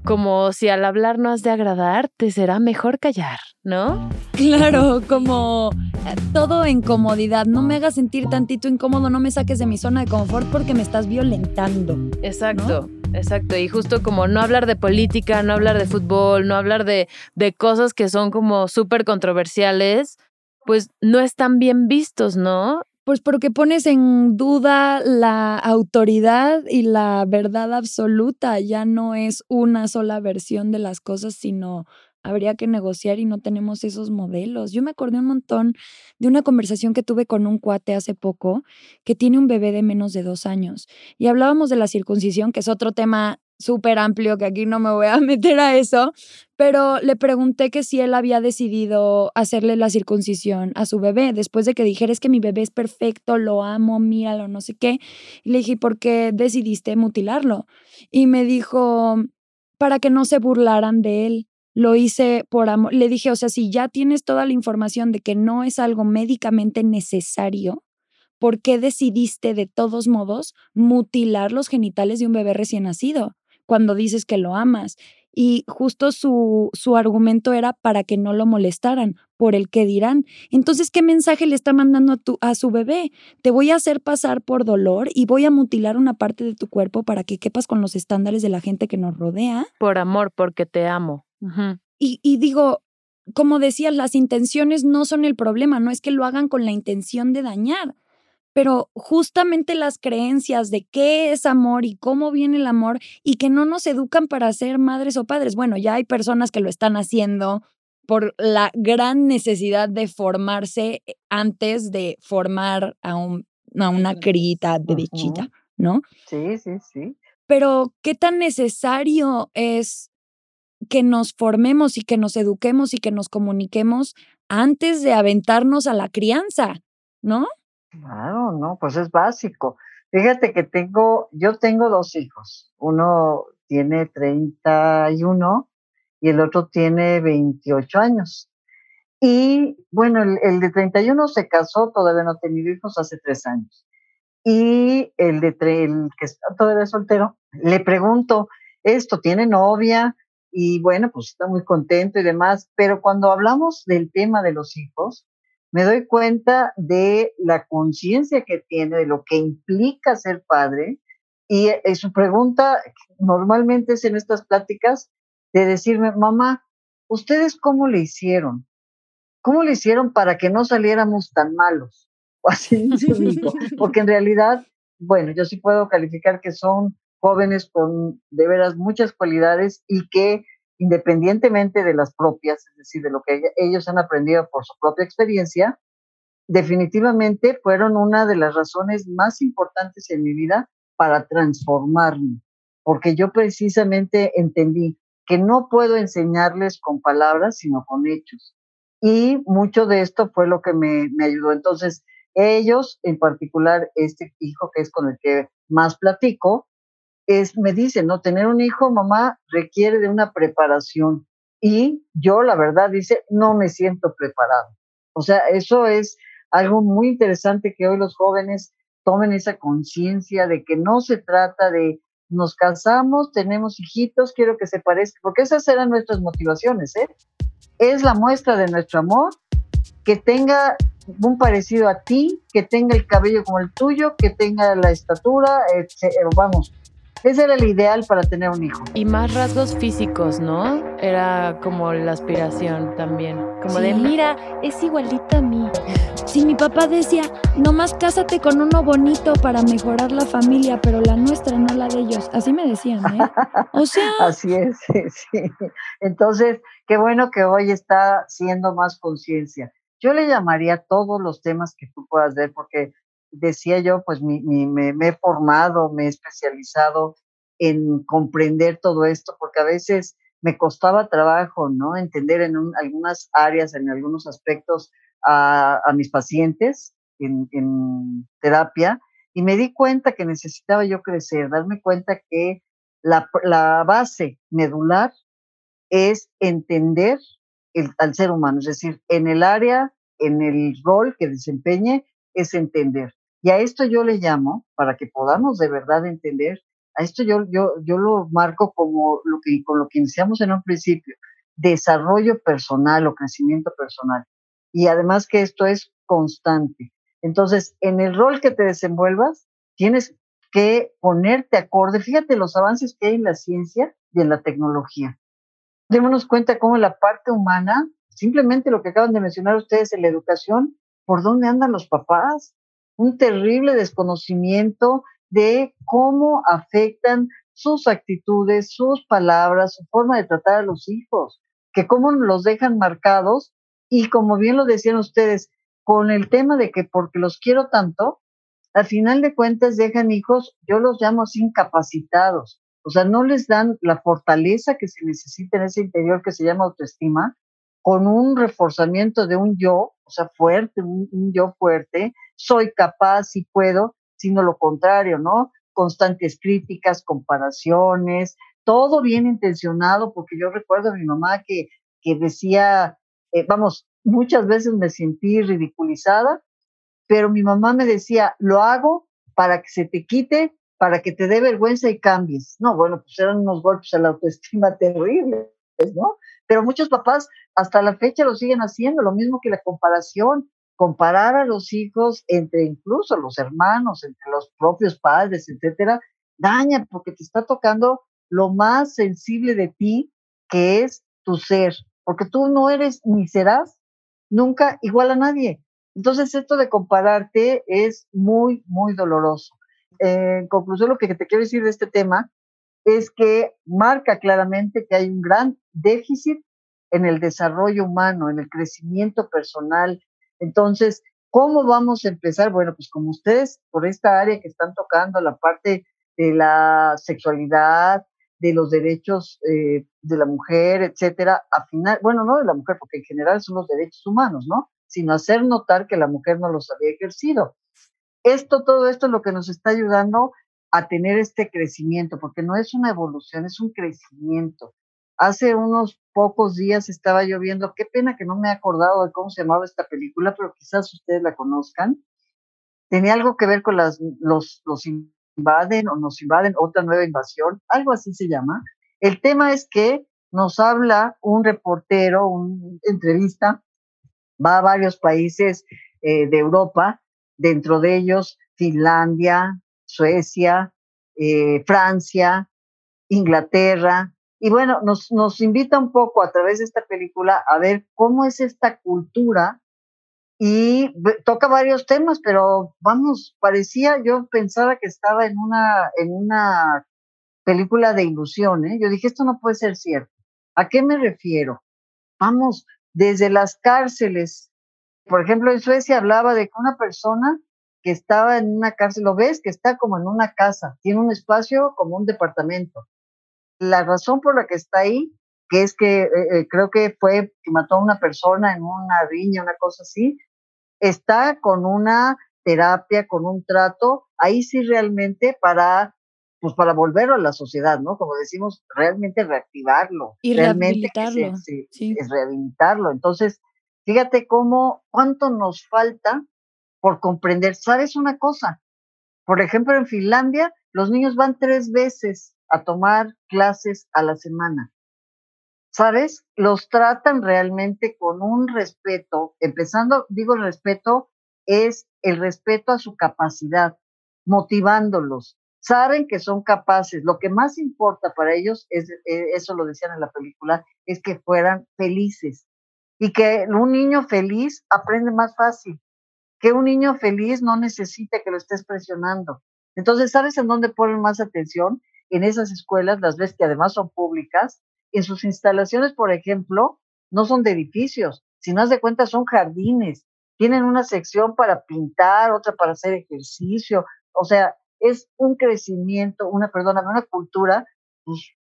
como si al hablar no has de agradar, te será mejor callar, ¿no? Claro, como eh, todo en comodidad. No me hagas sentir tantito incómodo, no me saques de mi zona de confort porque me estás violentando. Exacto. Exacto, y justo como no hablar de política, no hablar de fútbol, no hablar de, de cosas que son como súper controversiales, pues no están bien vistos, ¿no? Pues porque pones en duda la autoridad y la verdad absoluta. Ya no es una sola versión de las cosas, sino habría que negociar y no tenemos esos modelos. Yo me acordé un montón de una conversación que tuve con un cuate hace poco que tiene un bebé de menos de dos años y hablábamos de la circuncisión, que es otro tema súper amplio que aquí no me voy a meter a eso, pero le pregunté que si él había decidido hacerle la circuncisión a su bebé después de que dijera es que mi bebé es perfecto, lo amo, míralo, no sé qué. Y le dije, ¿por qué decidiste mutilarlo? Y me dijo, para que no se burlaran de él. Lo hice por amor. Le dije, o sea, si ya tienes toda la información de que no es algo médicamente necesario, ¿por qué decidiste de todos modos mutilar los genitales de un bebé recién nacido? Cuando dices que lo amas. Y justo su, su argumento era para que no lo molestaran, por el que dirán. Entonces, ¿qué mensaje le está mandando a, tu, a su bebé? Te voy a hacer pasar por dolor y voy a mutilar una parte de tu cuerpo para que quepas con los estándares de la gente que nos rodea. Por amor, porque te amo. y, y digo, como decías, las intenciones no son el problema, no es que lo hagan con la intención de dañar pero justamente las creencias de qué es amor y cómo viene el amor y que no nos educan para ser madres o padres. Bueno, ya hay personas que lo están haciendo por la gran necesidad de formarse eh, antes de formar a, un, a una crita de bichita, ¿no? Sí, sí, sí. Pero qué tan necesario es que nos formemos y que nos eduquemos y que nos comuniquemos antes de aventarnos a la crianza, ¿no? Claro, no, pues es básico. Fíjate que tengo, yo tengo dos hijos. Uno tiene 31 y el otro tiene 28 años. Y bueno, el, de 31 se casó, todavía no ha tenido hijos hace tres años. Y el de el que está todavía soltero, le pregunto, esto tiene novia y bueno, pues está muy contento y demás, pero cuando hablamos del tema de los hijos, me doy cuenta de la conciencia que tiene, de lo que implica ser padre. Y, eh, su pregunta normalmente es en estas pláticas de decirme, mamá, ¿ustedes cómo le hicieron? ¿Cómo le hicieron para que no saliéramos tan malos? O así porque en realidad, bueno, yo sí puedo calificar que son jóvenes con de veras muchas cualidades y que independientemente de las propias, es decir, de lo que ellos han aprendido por su propia experiencia, definitivamente fueron una de las razones más importantes en mi vida para transformarme, porque yo precisamente entendí que no puedo enseñarles con palabras, sino con hechos. Y mucho de esto fue lo que me, me ayudó. Entonces, ellos, en particular este hijo que es con el que más platico, es, me dice, no, tener un hijo, mamá, requiere de una preparación. Y yo, la verdad, dice, no me siento preparado. O sea, eso es algo muy interesante que hoy los jóvenes tomen esa conciencia de que no se trata de nos casamos, tenemos hijitos, quiero que se parezca, porque esas eran nuestras motivaciones, ¿eh? Es la muestra de nuestro amor, que tenga un parecido a ti, que tenga el cabello como el tuyo, que tenga la estatura, vamos, ese era el ideal para tener un hijo. Y más rasgos físicos, ¿no? Era como la aspiración también. Como de, mira, es igualita a mí. Si mi papá decía, nomás cásate con uno bonito para mejorar la familia, pero la nuestra, no la de ellos. Así me decían, ¿eh? O sea. Así es, sí, sí. Entonces, qué bueno que hoy está siendo más conciencia. Yo le llamaría todos los temas que tú puedas ver, porque decía yo, pues me, he formado, me he especializado en comprender todo esto, porque a veces me costaba trabajo, ¿no? Entender en algunas áreas, en algunos aspectos a, mis pacientes en, en, terapia y me di cuenta que necesitaba yo crecer, darme cuenta que la, la base medular es entender el, al ser humano, es decir, en el área, en el rol que desempeñe, es entender. Y a esto yo le llamo, para que podamos de verdad entender, a esto yo, yo, yo lo marco como lo que, con lo que iniciamos en un principio, desarrollo personal o crecimiento personal. Y además que esto es constante. Entonces, en el rol que te desenvuelvas, tienes que ponerte acorde. Fíjate los avances que hay en la ciencia y en la tecnología. Démonos cuenta cómo la parte humana, simplemente lo que acaban de mencionar ustedes en la educación, ¿por dónde andan los papás? Un terrible desconocimiento de cómo afectan sus actitudes, sus palabras, su forma de tratar a los hijos, que cómo los dejan marcados. Y como bien lo decían ustedes, con el tema de que porque los quiero tanto, al final de cuentas dejan hijos, yo los llamo así incapacitados, o sea, no les dan la fortaleza que se necesita en ese interior que se llama autoestima, con un reforzamiento de un yo, o sea, fuerte, un, yo fuerte, soy capaz y puedo, sino lo contrario, ¿no? Constantes críticas, comparaciones, todo bien intencionado, porque yo recuerdo a mi mamá que, que decía, eh, vamos, muchas veces me sentí ridiculizada, pero mi mamá me decía, lo hago para que se te quite, para que te dé vergüenza y cambies. No, bueno, pues eran unos golpes a la autoestima terribles, ¿no? Pero muchos papás hasta la fecha lo siguen haciendo, lo mismo que la comparación, comparar a los hijos entre incluso los hermanos, entre los propios padres, etcétera, daña porque te está tocando lo más sensible de ti, que es tu ser, porque tú no eres ni serás nunca igual a nadie. Entonces, esto de compararte es muy, muy doloroso. En conclusión, lo que te quiero decir de este tema es que marca claramente que hay un gran déficit en el desarrollo humano, en el crecimiento personal. Entonces, ¿cómo vamos a empezar? Bueno, pues como ustedes, por esta área que están tocando, la parte de la sexualidad, de los derechos eh, de la mujer, etcétera, a final, bueno, no de la mujer, porque en general son los derechos humanos, ¿no? Sino hacer notar que la mujer no los había ejercido. Esto, todo esto es lo que nos está ayudando a tener este crecimiento, porque no es una evolución, es un crecimiento. Hace unos pocos días estaba yo viendo, qué pena que no me he acordado de cómo se llamaba esta película, pero quizás ustedes la conozcan. Tenía algo que ver con las, los, invaden o nos invaden, otra nueva invasión, algo así se llama. El tema es que nos habla un reportero, un entrevista, va a varios países eh, de Europa, dentro de ellos Finlandia, Suecia, eh, Francia, Inglaterra, y bueno, nos, nos invita un poco a través de esta película a ver cómo es esta cultura y toca varios temas, pero vamos, parecía, yo pensaba que estaba en una, en una película de ilusión, ¿eh? Yo dije, esto no puede ser cierto. ¿A qué me refiero? Vamos, desde las cárceles. Por ejemplo, en Suecia hablaba de que una persona que estaba en una cárcel, lo ves que está como en una casa, tiene un espacio como un departamento. La razón por la que está ahí, que es que eh, eh, creo que fue que mató a una persona en una riña, una cosa así, está con una terapia, con un trato, ahí sí realmente para pues para volverlo a la sociedad, ¿no? Como decimos, realmente reactivarlo. Y realmente rehabilitarlo. sí. Es rehabilitarlo. Entonces, fíjate cómo, cuánto nos falta por comprender. ¿Sabes una cosa? Por ejemplo, en Finlandia, los niños van tres veces a tomar clases a la semana. ¿sabes? Los tratan realmente con un respeto, empezando, digo respeto, es el respeto a su capacidad, motivándolos. Saben que son capaces. Lo que más importa para ellos, es, eh, eso lo decían en la película, es que fueran felices. Y que un niño feliz aprende más fácil. Que un niño feliz no necesita que lo estés presionando. Entonces, ¿sabes en dónde ponen más atención? En esas escuelas, las ves que además son públicas, en sus instalaciones, por ejemplo, no son de edificios, si no de cuenta son jardines. Tienen una sección para pintar, otra para hacer ejercicio. O sea, es un crecimiento, una, perdóname, una cultura pues,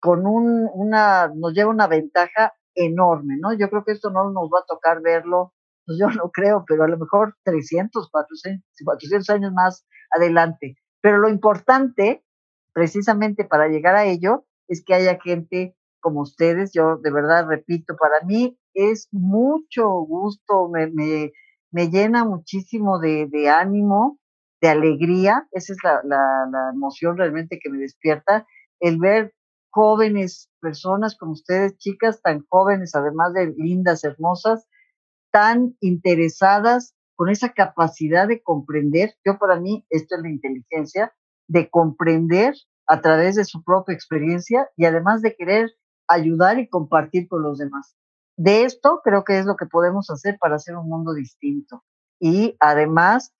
con un, una, nos lleva una ventaja enorme, ¿no? Yo creo que esto no nos va a tocar verlo, pues yo no creo, pero a lo mejor 300, 400, 400 años más adelante. Pero lo importante, precisamente para llegar a ello, es que haya gente como ustedes. Yo de verdad repito, para mí es mucho gusto, me, me, me llena muchísimo de, ánimo, de alegría. Esa es la, la, la emoción realmente que me despierta, el ver jóvenes personas como ustedes, chicas tan jóvenes, además de lindas, hermosas, tan interesadas con esa capacidad de comprender. Yo para mí, esto es la inteligencia, de comprender a través de su propia experiencia y además de querer ayudar y compartir con los demás. De esto creo que es lo que podemos hacer para hacer un mundo distinto. Y además,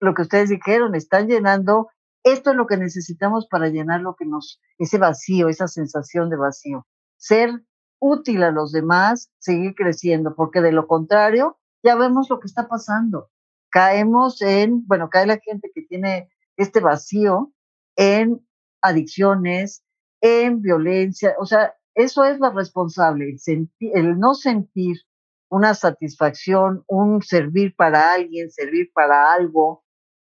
lo que ustedes dijeron, están llenando, esto es lo que necesitamos para llenar lo que nos, ese vacío, esa sensación de vacío. Ser útil a los demás, seguir creciendo, porque de lo contrario, ya vemos lo que está pasando. Caemos en, bueno, cae la gente que tiene este vacío en adicciones, en violencia, o sea, eso es lo responsable, el, no sentir una satisfacción, un servir para alguien, servir para algo,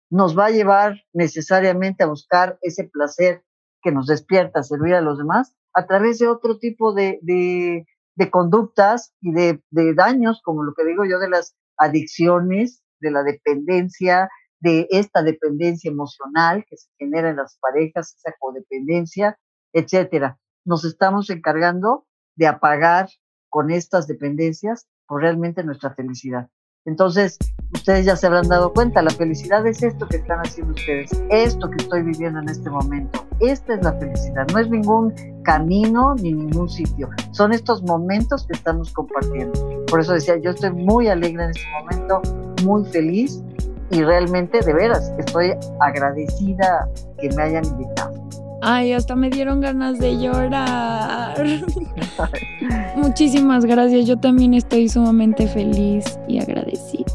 nos va a llevar necesariamente a buscar ese placer que nos despierta, servir a los demás, a través de otro tipo de, de, conductas y de, de, daños, como lo que digo yo de las adicciones, de la dependencia, de esta dependencia emocional que se genera en las parejas, esa codependencia, etcétera. Nos estamos encargando de apagar con estas dependencias por realmente nuestra felicidad. Entonces, ustedes ya se habrán dado cuenta, la felicidad es esto que están haciendo ustedes, esto que estoy viviendo en este momento. Esta es la felicidad, no es ningún camino ni ningún sitio, son estos momentos que estamos compartiendo. Por eso decía, yo estoy muy alegre en este momento, muy feliz y realmente, de veras, estoy agradecida que me hayan invitado. Ay, hasta me dieron ganas de llorar. Muchísimas gracias. Yo también estoy sumamente feliz y agradecida.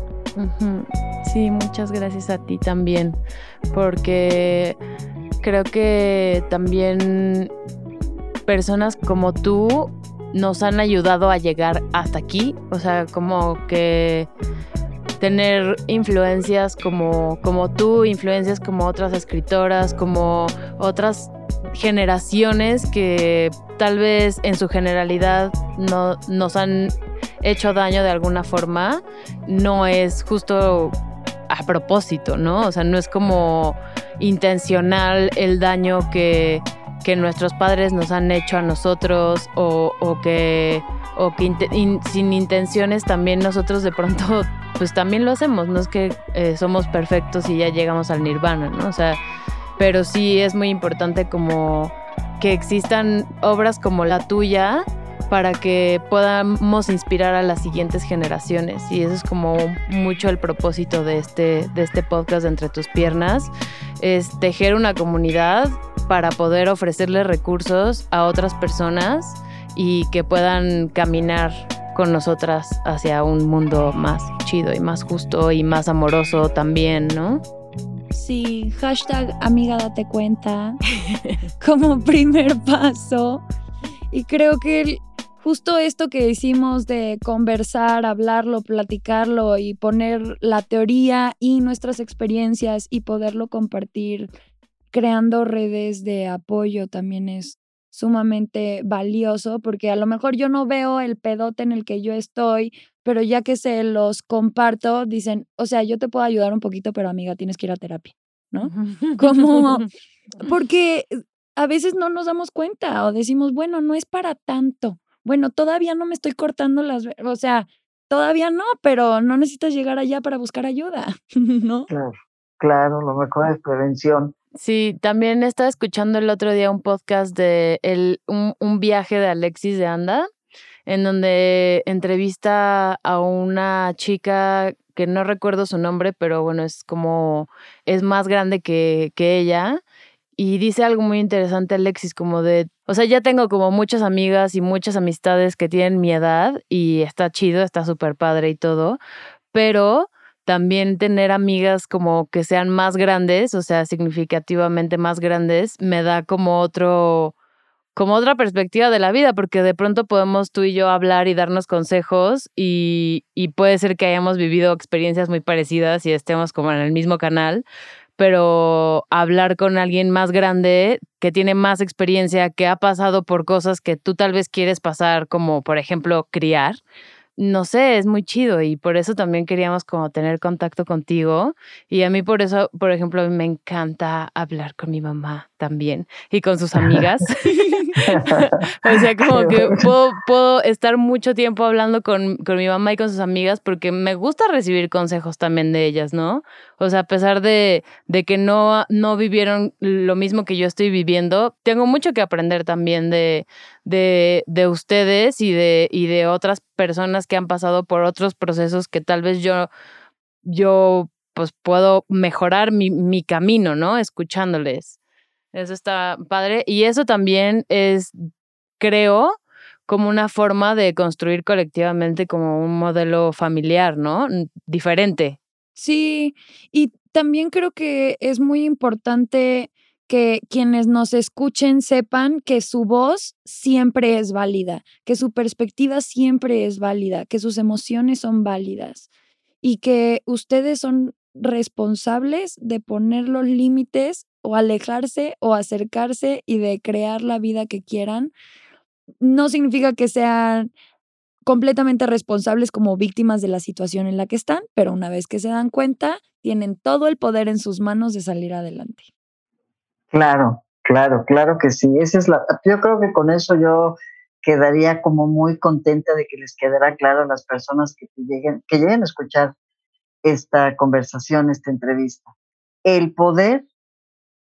Sí, muchas gracias a ti también, porque creo que también personas como tú nos han ayudado a llegar hasta aquí, o sea, como que tener influencias como, como tú, influencias como otras escritoras, como otras generaciones que tal vez en su generalidad no, nos han hecho daño de alguna forma, no es justo a propósito, ¿no? O sea, no es como intencional el daño que, que nuestros padres nos han hecho a nosotros o, que, o que sin intenciones también nosotros de pronto pues también lo hacemos, no es que eh, somos perfectos y ya llegamos al nirvana, ¿no? O sea, pero sí es muy importante como que existan obras como la tuya para que podamos inspirar a las siguientes generaciones. Y eso es como mucho el propósito de este, de este podcast Entre tus piernas, es tejer una comunidad para poder ofrecerle recursos a otras personas y que puedan caminar con nosotras hacia un mundo más chido y más justo y más amoroso también, ¿no? Sí, hashtag amiga date cuenta como primer paso. Y creo que justo esto que hicimos de conversar, hablarlo, platicarlo y poner la teoría y nuestras experiencias y poderlo compartir creando redes de apoyo también es sumamente valioso porque a lo mejor yo no veo el pedote en el que yo estoy, pero ya que se los comparto, dicen, o sea, yo te puedo ayudar un poquito, pero amiga, tienes que ir a terapia, ¿no? Como, porque a veces no nos damos cuenta o decimos, bueno, no es para tanto. Bueno, todavía no me estoy cortando las, o sea, todavía no, pero no necesitas llegar allá para buscar ayuda, ¿no? Claro, claro, lo mejor es prevención. Sí, también estaba escuchando el otro día un podcast de el, un, un viaje de Alexis de Anda, en donde entrevista a una chica que no recuerdo su nombre, pero bueno, es como, es más grande que, que ella. Y dice algo muy interesante Alexis, como de, o sea, ya tengo como muchas amigas y muchas amistades que tienen mi edad y está chido, está súper padre y todo, pero también tener amigas como que sean más grandes, o sea, significativamente más grandes, me da como otro, como otra perspectiva de la vida, porque de pronto podemos tú y yo hablar y darnos consejos y, y puede ser que hayamos vivido experiencias muy parecidas y estemos como en el mismo canal, pero hablar con alguien más grande que tiene más experiencia, que ha pasado por cosas que tú tal vez quieres pasar, como por ejemplo criar, no sé, es muy chido y por eso también queríamos como tener contacto contigo y a mí por eso, por ejemplo, me encanta hablar con mi mamá también y con sus amigas. o sea, como que puedo, estar mucho tiempo hablando con, con, mi mamá y con sus amigas porque me gusta recibir consejos también de ellas, ¿no? O sea, a pesar de, de que no, no vivieron lo mismo que yo estoy viviendo, tengo mucho que aprender también de, de, de ustedes y de, y de otras personas que han pasado por otros procesos que tal vez yo, yo pues puedo mejorar mi, mi camino, ¿no? Escuchándoles. Eso está padre. Y eso también es, creo, como una forma de construir colectivamente como un modelo familiar, ¿no? Diferente. Sí, y también creo que es muy importante que quienes nos escuchen sepan que su voz siempre es válida, que su perspectiva siempre es válida, que sus emociones son válidas y que ustedes son responsables de poner los límites o alejarse o acercarse y de crear la vida que quieran. No significa que sean completamente responsables como víctimas de la situación en la que están, pero una vez que se dan cuenta, tienen todo el poder en sus manos de salir adelante. Claro, claro, claro que sí. Esa es la, yo creo que con eso yo quedaría como muy contenta de que les quedará claro a las personas que lleguen, que lleguen a escuchar esta conversación, esta entrevista. El poder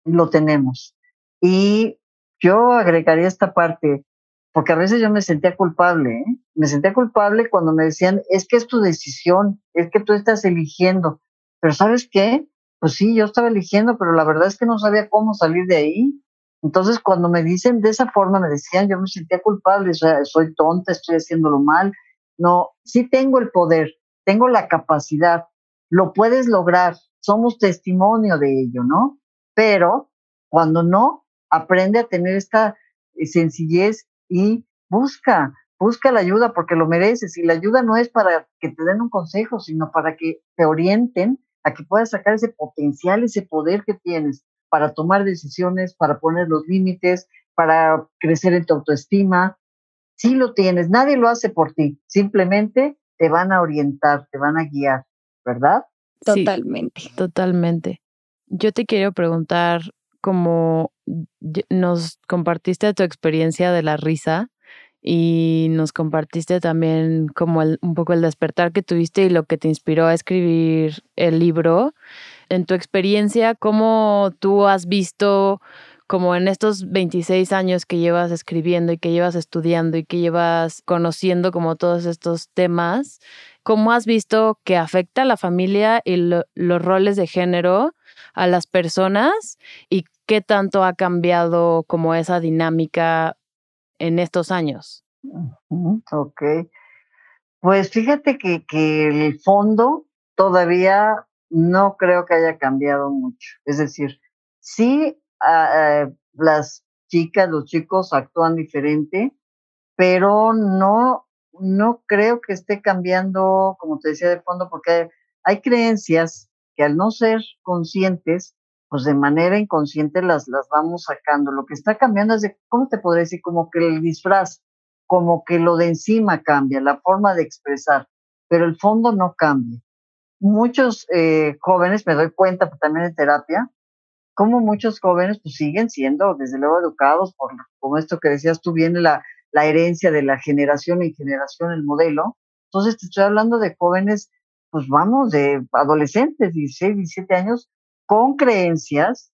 lo tenemos. Y yo agregaría esta parte, porque a veces yo me sentía culpable, ¿eh? me sentía culpable cuando me decían, es que es tu decisión, es que tú estás eligiendo, pero ¿sabes qué? Pues sí, yo estaba eligiendo, pero la verdad es que no sabía cómo salir de ahí. Entonces, cuando me dicen de esa forma, me decían, yo me sentía culpable, soy tonta, estoy haciéndolo mal. No, sí tengo el poder, tengo la capacidad, lo puedes lograr, somos testimonio de ello, ¿no? Pero cuando no, aprende a tener esta eh, sencillez y busca, busca la ayuda porque lo mereces. Y la ayuda no es para que te den un consejo, sino para que te orienten a que puedas sacar ese potencial, ese poder que tienes para tomar decisiones, para poner los límites, para crecer en tu autoestima. Sí lo tienes, nadie lo hace por ti, simplemente te van a orientar, te van a guiar, ¿verdad? Totalmente. totalmente. Yo te quiero preguntar, como nos compartiste tu experiencia de la risa y nos compartiste también como un poco el despertar que tuviste y lo que te inspiró a escribir el libro. En tu experiencia, ¿cómo tú has visto como en estos 26 años que llevas escribiendo y que llevas estudiando y que llevas conociendo como todos estos temas, ¿cómo has visto que afecta a la familia y los roles de género a las personas y qué tanto ha cambiado como esa dinámica en estos años? Ok. Pues fíjate que, que el fondo todavía no creo que haya cambiado mucho. Es decir, sí, eh, las chicas, los chicos actúan diferente, pero no, no creo que esté cambiando, como te decía de fondo, porque hay, creencias que al no ser conscientes, pues de manera inconsciente las, las vamos sacando. Lo que está cambiando es de, ¿cómo te podría decir? Como que el disfraz, como que lo de encima cambia, la forma de expresar, pero el fondo no cambia. Muchos eh, jóvenes, me doy cuenta también en terapia, como muchos jóvenes pues siguen siendo desde luego educados por, como esto que decías tú, viene la, la herencia de la generación en generación, el modelo. Entonces te estoy hablando de jóvenes, pues vamos, de adolescentes, 16, 17 años, con creencias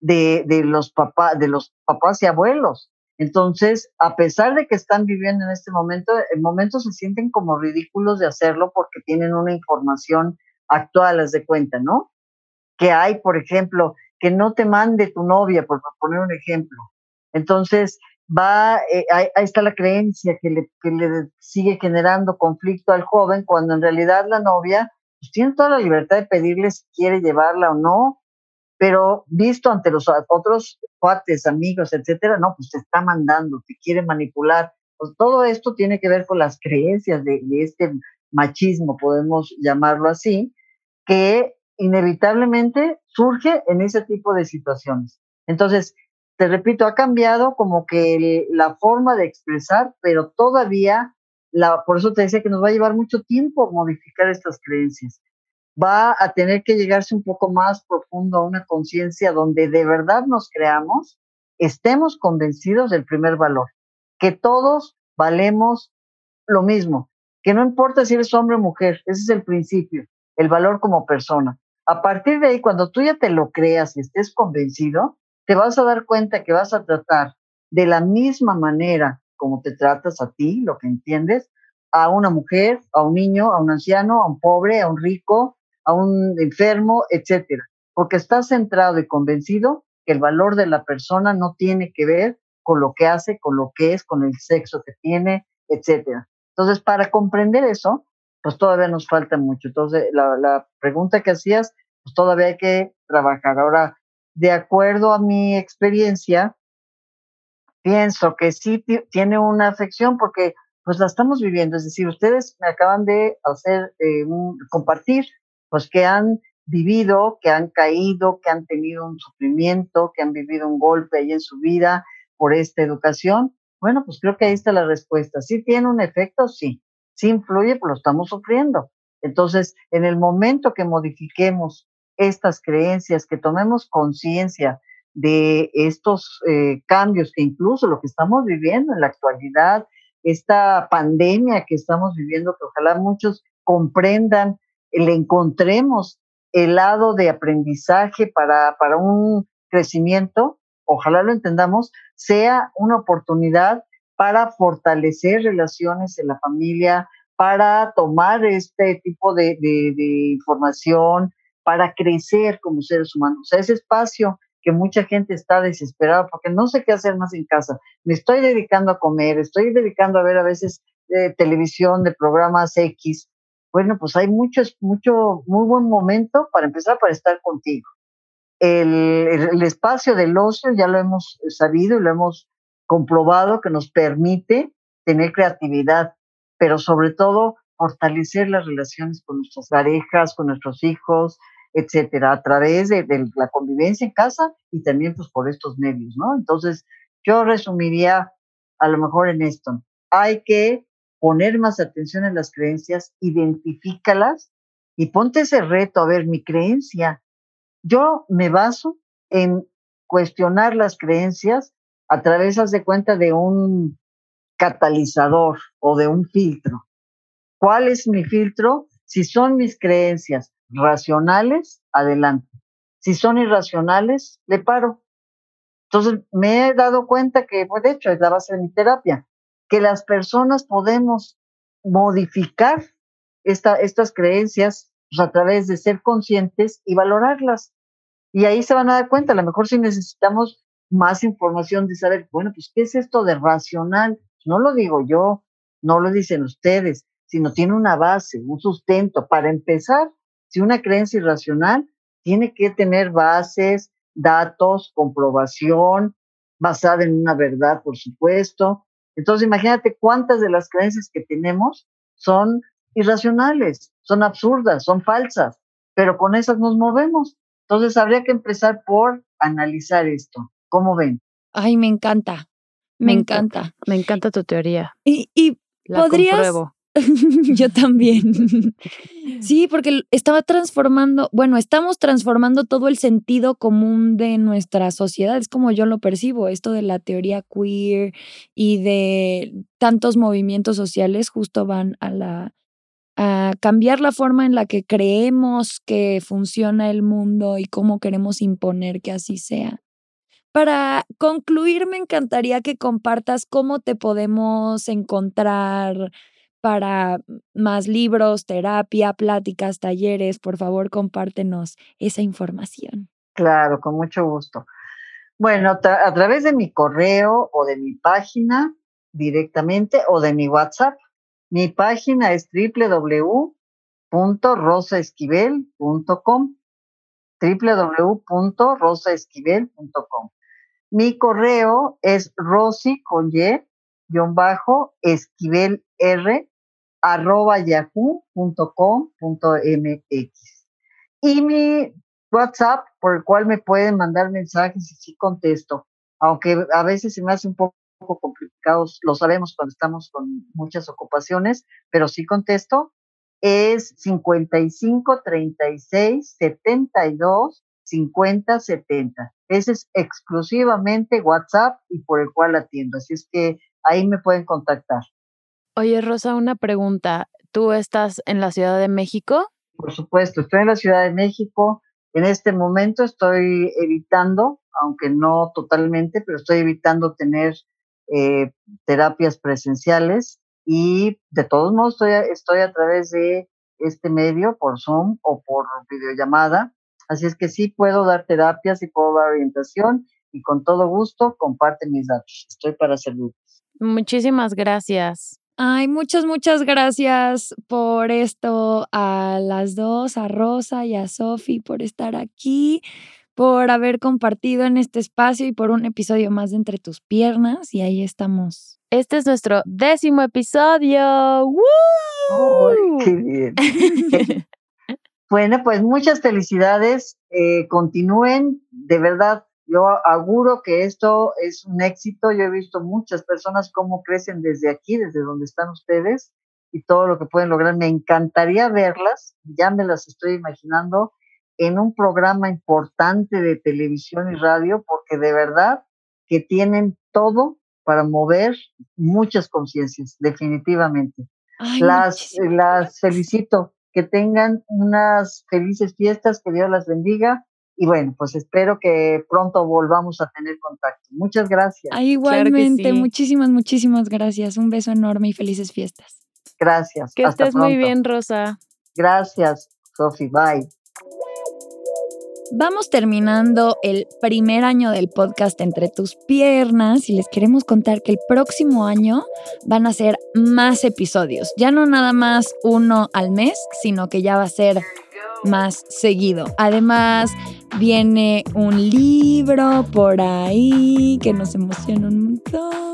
de, de los papás, de los papás y abuelos. Entonces, a pesar de que están viviendo en este momento, en momentos se sienten como ridículos de hacerlo porque tienen una información actual, las de cuenta, ¿no? Que hay, por ejemplo, que no te mande tu novia, por poner un ejemplo. Entonces, va, eh, ahí, está la creencia que le, que le sigue generando conflicto al joven cuando en realidad la novia pues, tiene toda la libertad de pedirle si quiere llevarla o no, pero visto ante los otros cuates, amigos, etcétera, no, pues te está mandando, te quiere manipular. Pues todo esto tiene que ver con las creencias de, de este machismo, podemos llamarlo así, que inevitablemente surge en ese tipo de situaciones. Entonces, te repito, ha cambiado como que la forma de expresar, pero todavía, la, por eso te decía que nos va a llevar mucho tiempo modificar estas creencias. Va a tener que llegarse un poco más profundo a una conciencia donde de verdad nos creamos, estemos convencidos del primer valor, que todos valemos lo mismo, que no importa si eres hombre o mujer, ese es el principio, el valor como persona. A partir de ahí, cuando tú ya te lo creas y estés convencido, te vas a dar cuenta que vas a tratar de la misma manera como te tratas a ti, lo que entiendes, a una mujer, a un niño, a un anciano, a un pobre, a un rico, a un enfermo, etcétera, porque está centrado y convencido que el valor de la persona no tiene que ver con lo que hace, con lo que es, con el sexo que tiene, etcétera. Entonces, para comprender eso, pues todavía nos falta mucho. Entonces, la, la pregunta que hacías, pues todavía hay que trabajar. Ahora, de acuerdo a mi experiencia, pienso que sí tiene una afección porque pues la estamos viviendo. Es decir, ustedes me acaban de hacer eh, compartir, pues que han vivido, que han caído, que han tenido un sufrimiento, que han vivido un golpe ahí en su vida por esta educación. Bueno, pues creo que ahí está la respuesta. ¿Sí tiene un efecto? Sí. ¿Sí influye? Pues lo estamos sufriendo. Entonces, en el momento que modifiquemos estas creencias, que tomemos conciencia de estos eh, cambios que incluso lo que estamos viviendo en la actualidad, esta pandemia que estamos viviendo, que ojalá muchos comprendan, le encontremos el lado de aprendizaje para, para un crecimiento, ojalá lo entendamos, sea una oportunidad para fortalecer relaciones en la familia, para tomar este tipo de, de información, para crecer como seres humanos. Ese espacio que mucha gente está desesperada porque no sé qué hacer más en casa. Me estoy dedicando a comer, estoy dedicando a ver a veces eh, televisión de programas X. Bueno, pues hay mucho, mucho, muy buen momento para empezar para estar contigo. El, el, espacio del ocio ya lo hemos sabido y lo hemos comprobado que nos permite tener creatividad, pero sobre todo fortalecer las relaciones con nuestras parejas, con nuestros hijos, etcétera, a través de, la convivencia en casa y también pues por estos medios, ¿no? Entonces, yo resumiría a lo mejor en esto. Hay que poner más atención en las creencias, identifícalas y ponte ese reto, a ver, mi creencia. Yo me baso en cuestionar las creencias a través, de cuenta, de un catalizador o de un filtro. ¿Cuál es mi filtro? Si son mis creencias racionales, adelante. Si son irracionales, le paro. Entonces, me he dado cuenta que, pues, de hecho, es la base de mi terapia, que las personas podemos modificar esta, estas creencias pues, a través de ser conscientes y valorarlas. Y ahí se van a dar cuenta, a lo mejor si necesitamos más información de saber, bueno, pues, ¿qué es esto de racional? No lo digo yo, no lo dicen ustedes, sino tiene una base, un sustento. Para empezar, si una creencia irracional tiene que tener bases, datos, comprobación, basada en una verdad, por supuesto. Entonces, imagínate cuántas de las creencias que tenemos son irracionales, son absurdas, son falsas, pero con esas nos movemos. Entonces, habría que empezar por analizar esto. ¿Cómo ven? Ay, me encanta. Me, encanta. Me encanta tu teoría. Y, y La podrías, Yo también. Sí, porque estaba transformando, bueno, estamos transformando todo el sentido común de nuestra sociedad. Es como yo lo percibo, esto de la teoría queer y de tantos movimientos sociales justo van a la a cambiar la forma en la que creemos que funciona el mundo y cómo queremos imponer que así sea. Para concluir, me encantaría que compartas cómo te podemos encontrar, para más libros, terapia, pláticas, talleres, por favor compártenos esa información. Claro, con mucho gusto. Bueno, a través de mi correo o de mi página directamente o de mi WhatsApp. Mi página es www.rosaesquivel.com www.rosaesquivel.com Mi correo es rosy bajo esquivel r arroba yahoo.com.mx. Y mi WhatsApp, por el cual me pueden mandar mensajes y sí contesto, aunque a veces se me hace un poco complicado, lo sabemos cuando estamos con muchas ocupaciones, pero sí contesto, es 55 36 72 50 70. Ese es exclusivamente WhatsApp y por el cual atiendo. Así es que ahí me pueden contactar. Oye, Rosa, una pregunta. ¿Tú estás en la Ciudad de México? Por supuesto, estoy en la Ciudad de México. En este momento estoy evitando, aunque no totalmente, pero estoy evitando tener eh, terapias presenciales y de todos modos estoy, estoy a través de este medio, por Zoom o por videollamada. Así es que sí puedo dar terapias, y puedo dar orientación y con todo gusto comparte mis datos. Estoy para servirles. Muchísimas gracias. Ay, muchas, muchas gracias por esto a las dos, a Rosa y a Sofi, por estar aquí, por haber compartido en este espacio y por un episodio más de Entre tus piernas. Y ahí estamos. Este es nuestro décimo episodio. ¡Woo! ¡Qué bien! bueno, pues muchas felicidades. Eh, continúen. De verdad, yo auguro que esto es un éxito. Yo he visto muchas personas cómo crecen desde aquí, desde donde están ustedes y todo lo que pueden lograr. Me encantaría verlas, ya me las estoy imaginando en un programa importante de televisión y radio, porque de verdad que tienen todo para mover muchas conciencias, definitivamente. las, las felicito, que tengan unas felices fiestas, que Dios las bendiga y bueno, pues espero que pronto volvamos a tener contacto. Muchas gracias. igualmente, muchísimas, muchísimas gracias. Un beso enorme y felices fiestas. Gracias. Que estés muy bien, Rosa. Gracias, Sofi. Bye. Vamos terminando el primer año del podcast Entre tus piernas y les queremos contar que el próximo año van a ser más episodios. Ya no nada más uno al mes, sino que ya va a ser más seguido. Además, viene un libro por ahí que nos emociona un montón.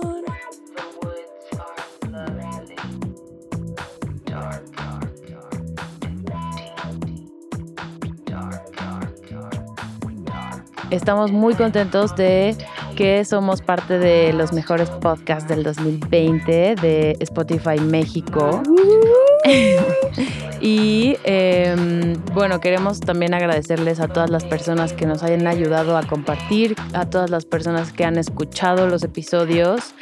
Estamos muy contentos de que somos parte de los mejores podcasts del 2020 de Spotify México. y em, bueno, queremos también agradecerles a todas las personas que nos hayan ayudado a compartir, a todas las personas que han escuchado los episodios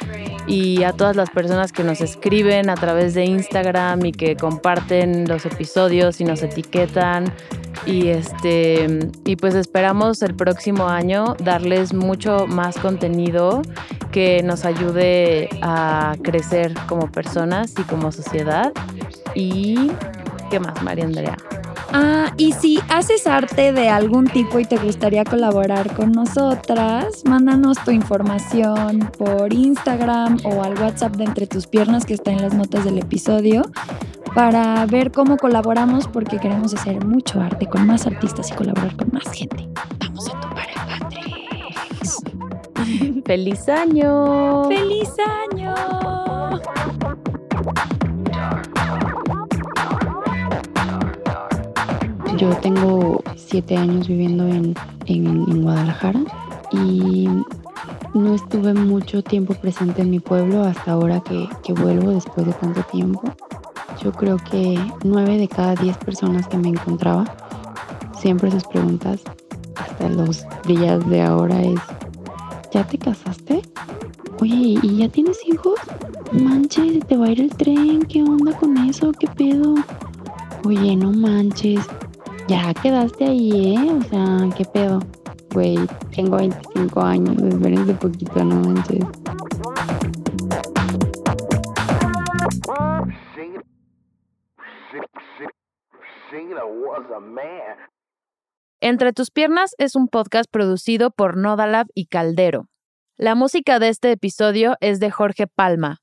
y a todas las personas que nos escriben a través de Instagram y que comparten los episodios y nos etiquetan. Y este y pues esperamos el próximo año darles mucho más contenido que nos ayude a crecer como personas y como sociedad. Y ¿qué más, María Andrea? Ah, y si haces arte de algún tipo y te gustaría colaborar con nosotras, mándanos tu información por Instagram o al WhatsApp de Entre tus Piernas que está en las notas del episodio para ver cómo colaboramos porque queremos hacer mucho arte con más artistas y colaborar con más gente. Vamos a tomar el Patrick. ¡Feliz año! ¡Feliz año! Yo tengo siete años viviendo en, Guadalajara y no estuve mucho tiempo presente en mi pueblo hasta ahora que, que vuelvo después de tanto tiempo. Yo creo que nueve de cada diez personas que me encontraba, siempre sus preguntas, hasta los días de ahora es, ¿ya te casaste? Oye, ¿y ya tienes hijos? Manches, te va a ir el tren, ¿qué onda con eso? ¿Qué pedo? Oye, no manches, ya quedaste ahí, ¿eh? O sea, ¿qué pedo? Güey, tengo 25 años, de poquito, no manches. Entre tus piernas es un podcast producido por Nodalab y Caldero. La música de este episodio es de Jorge Palma.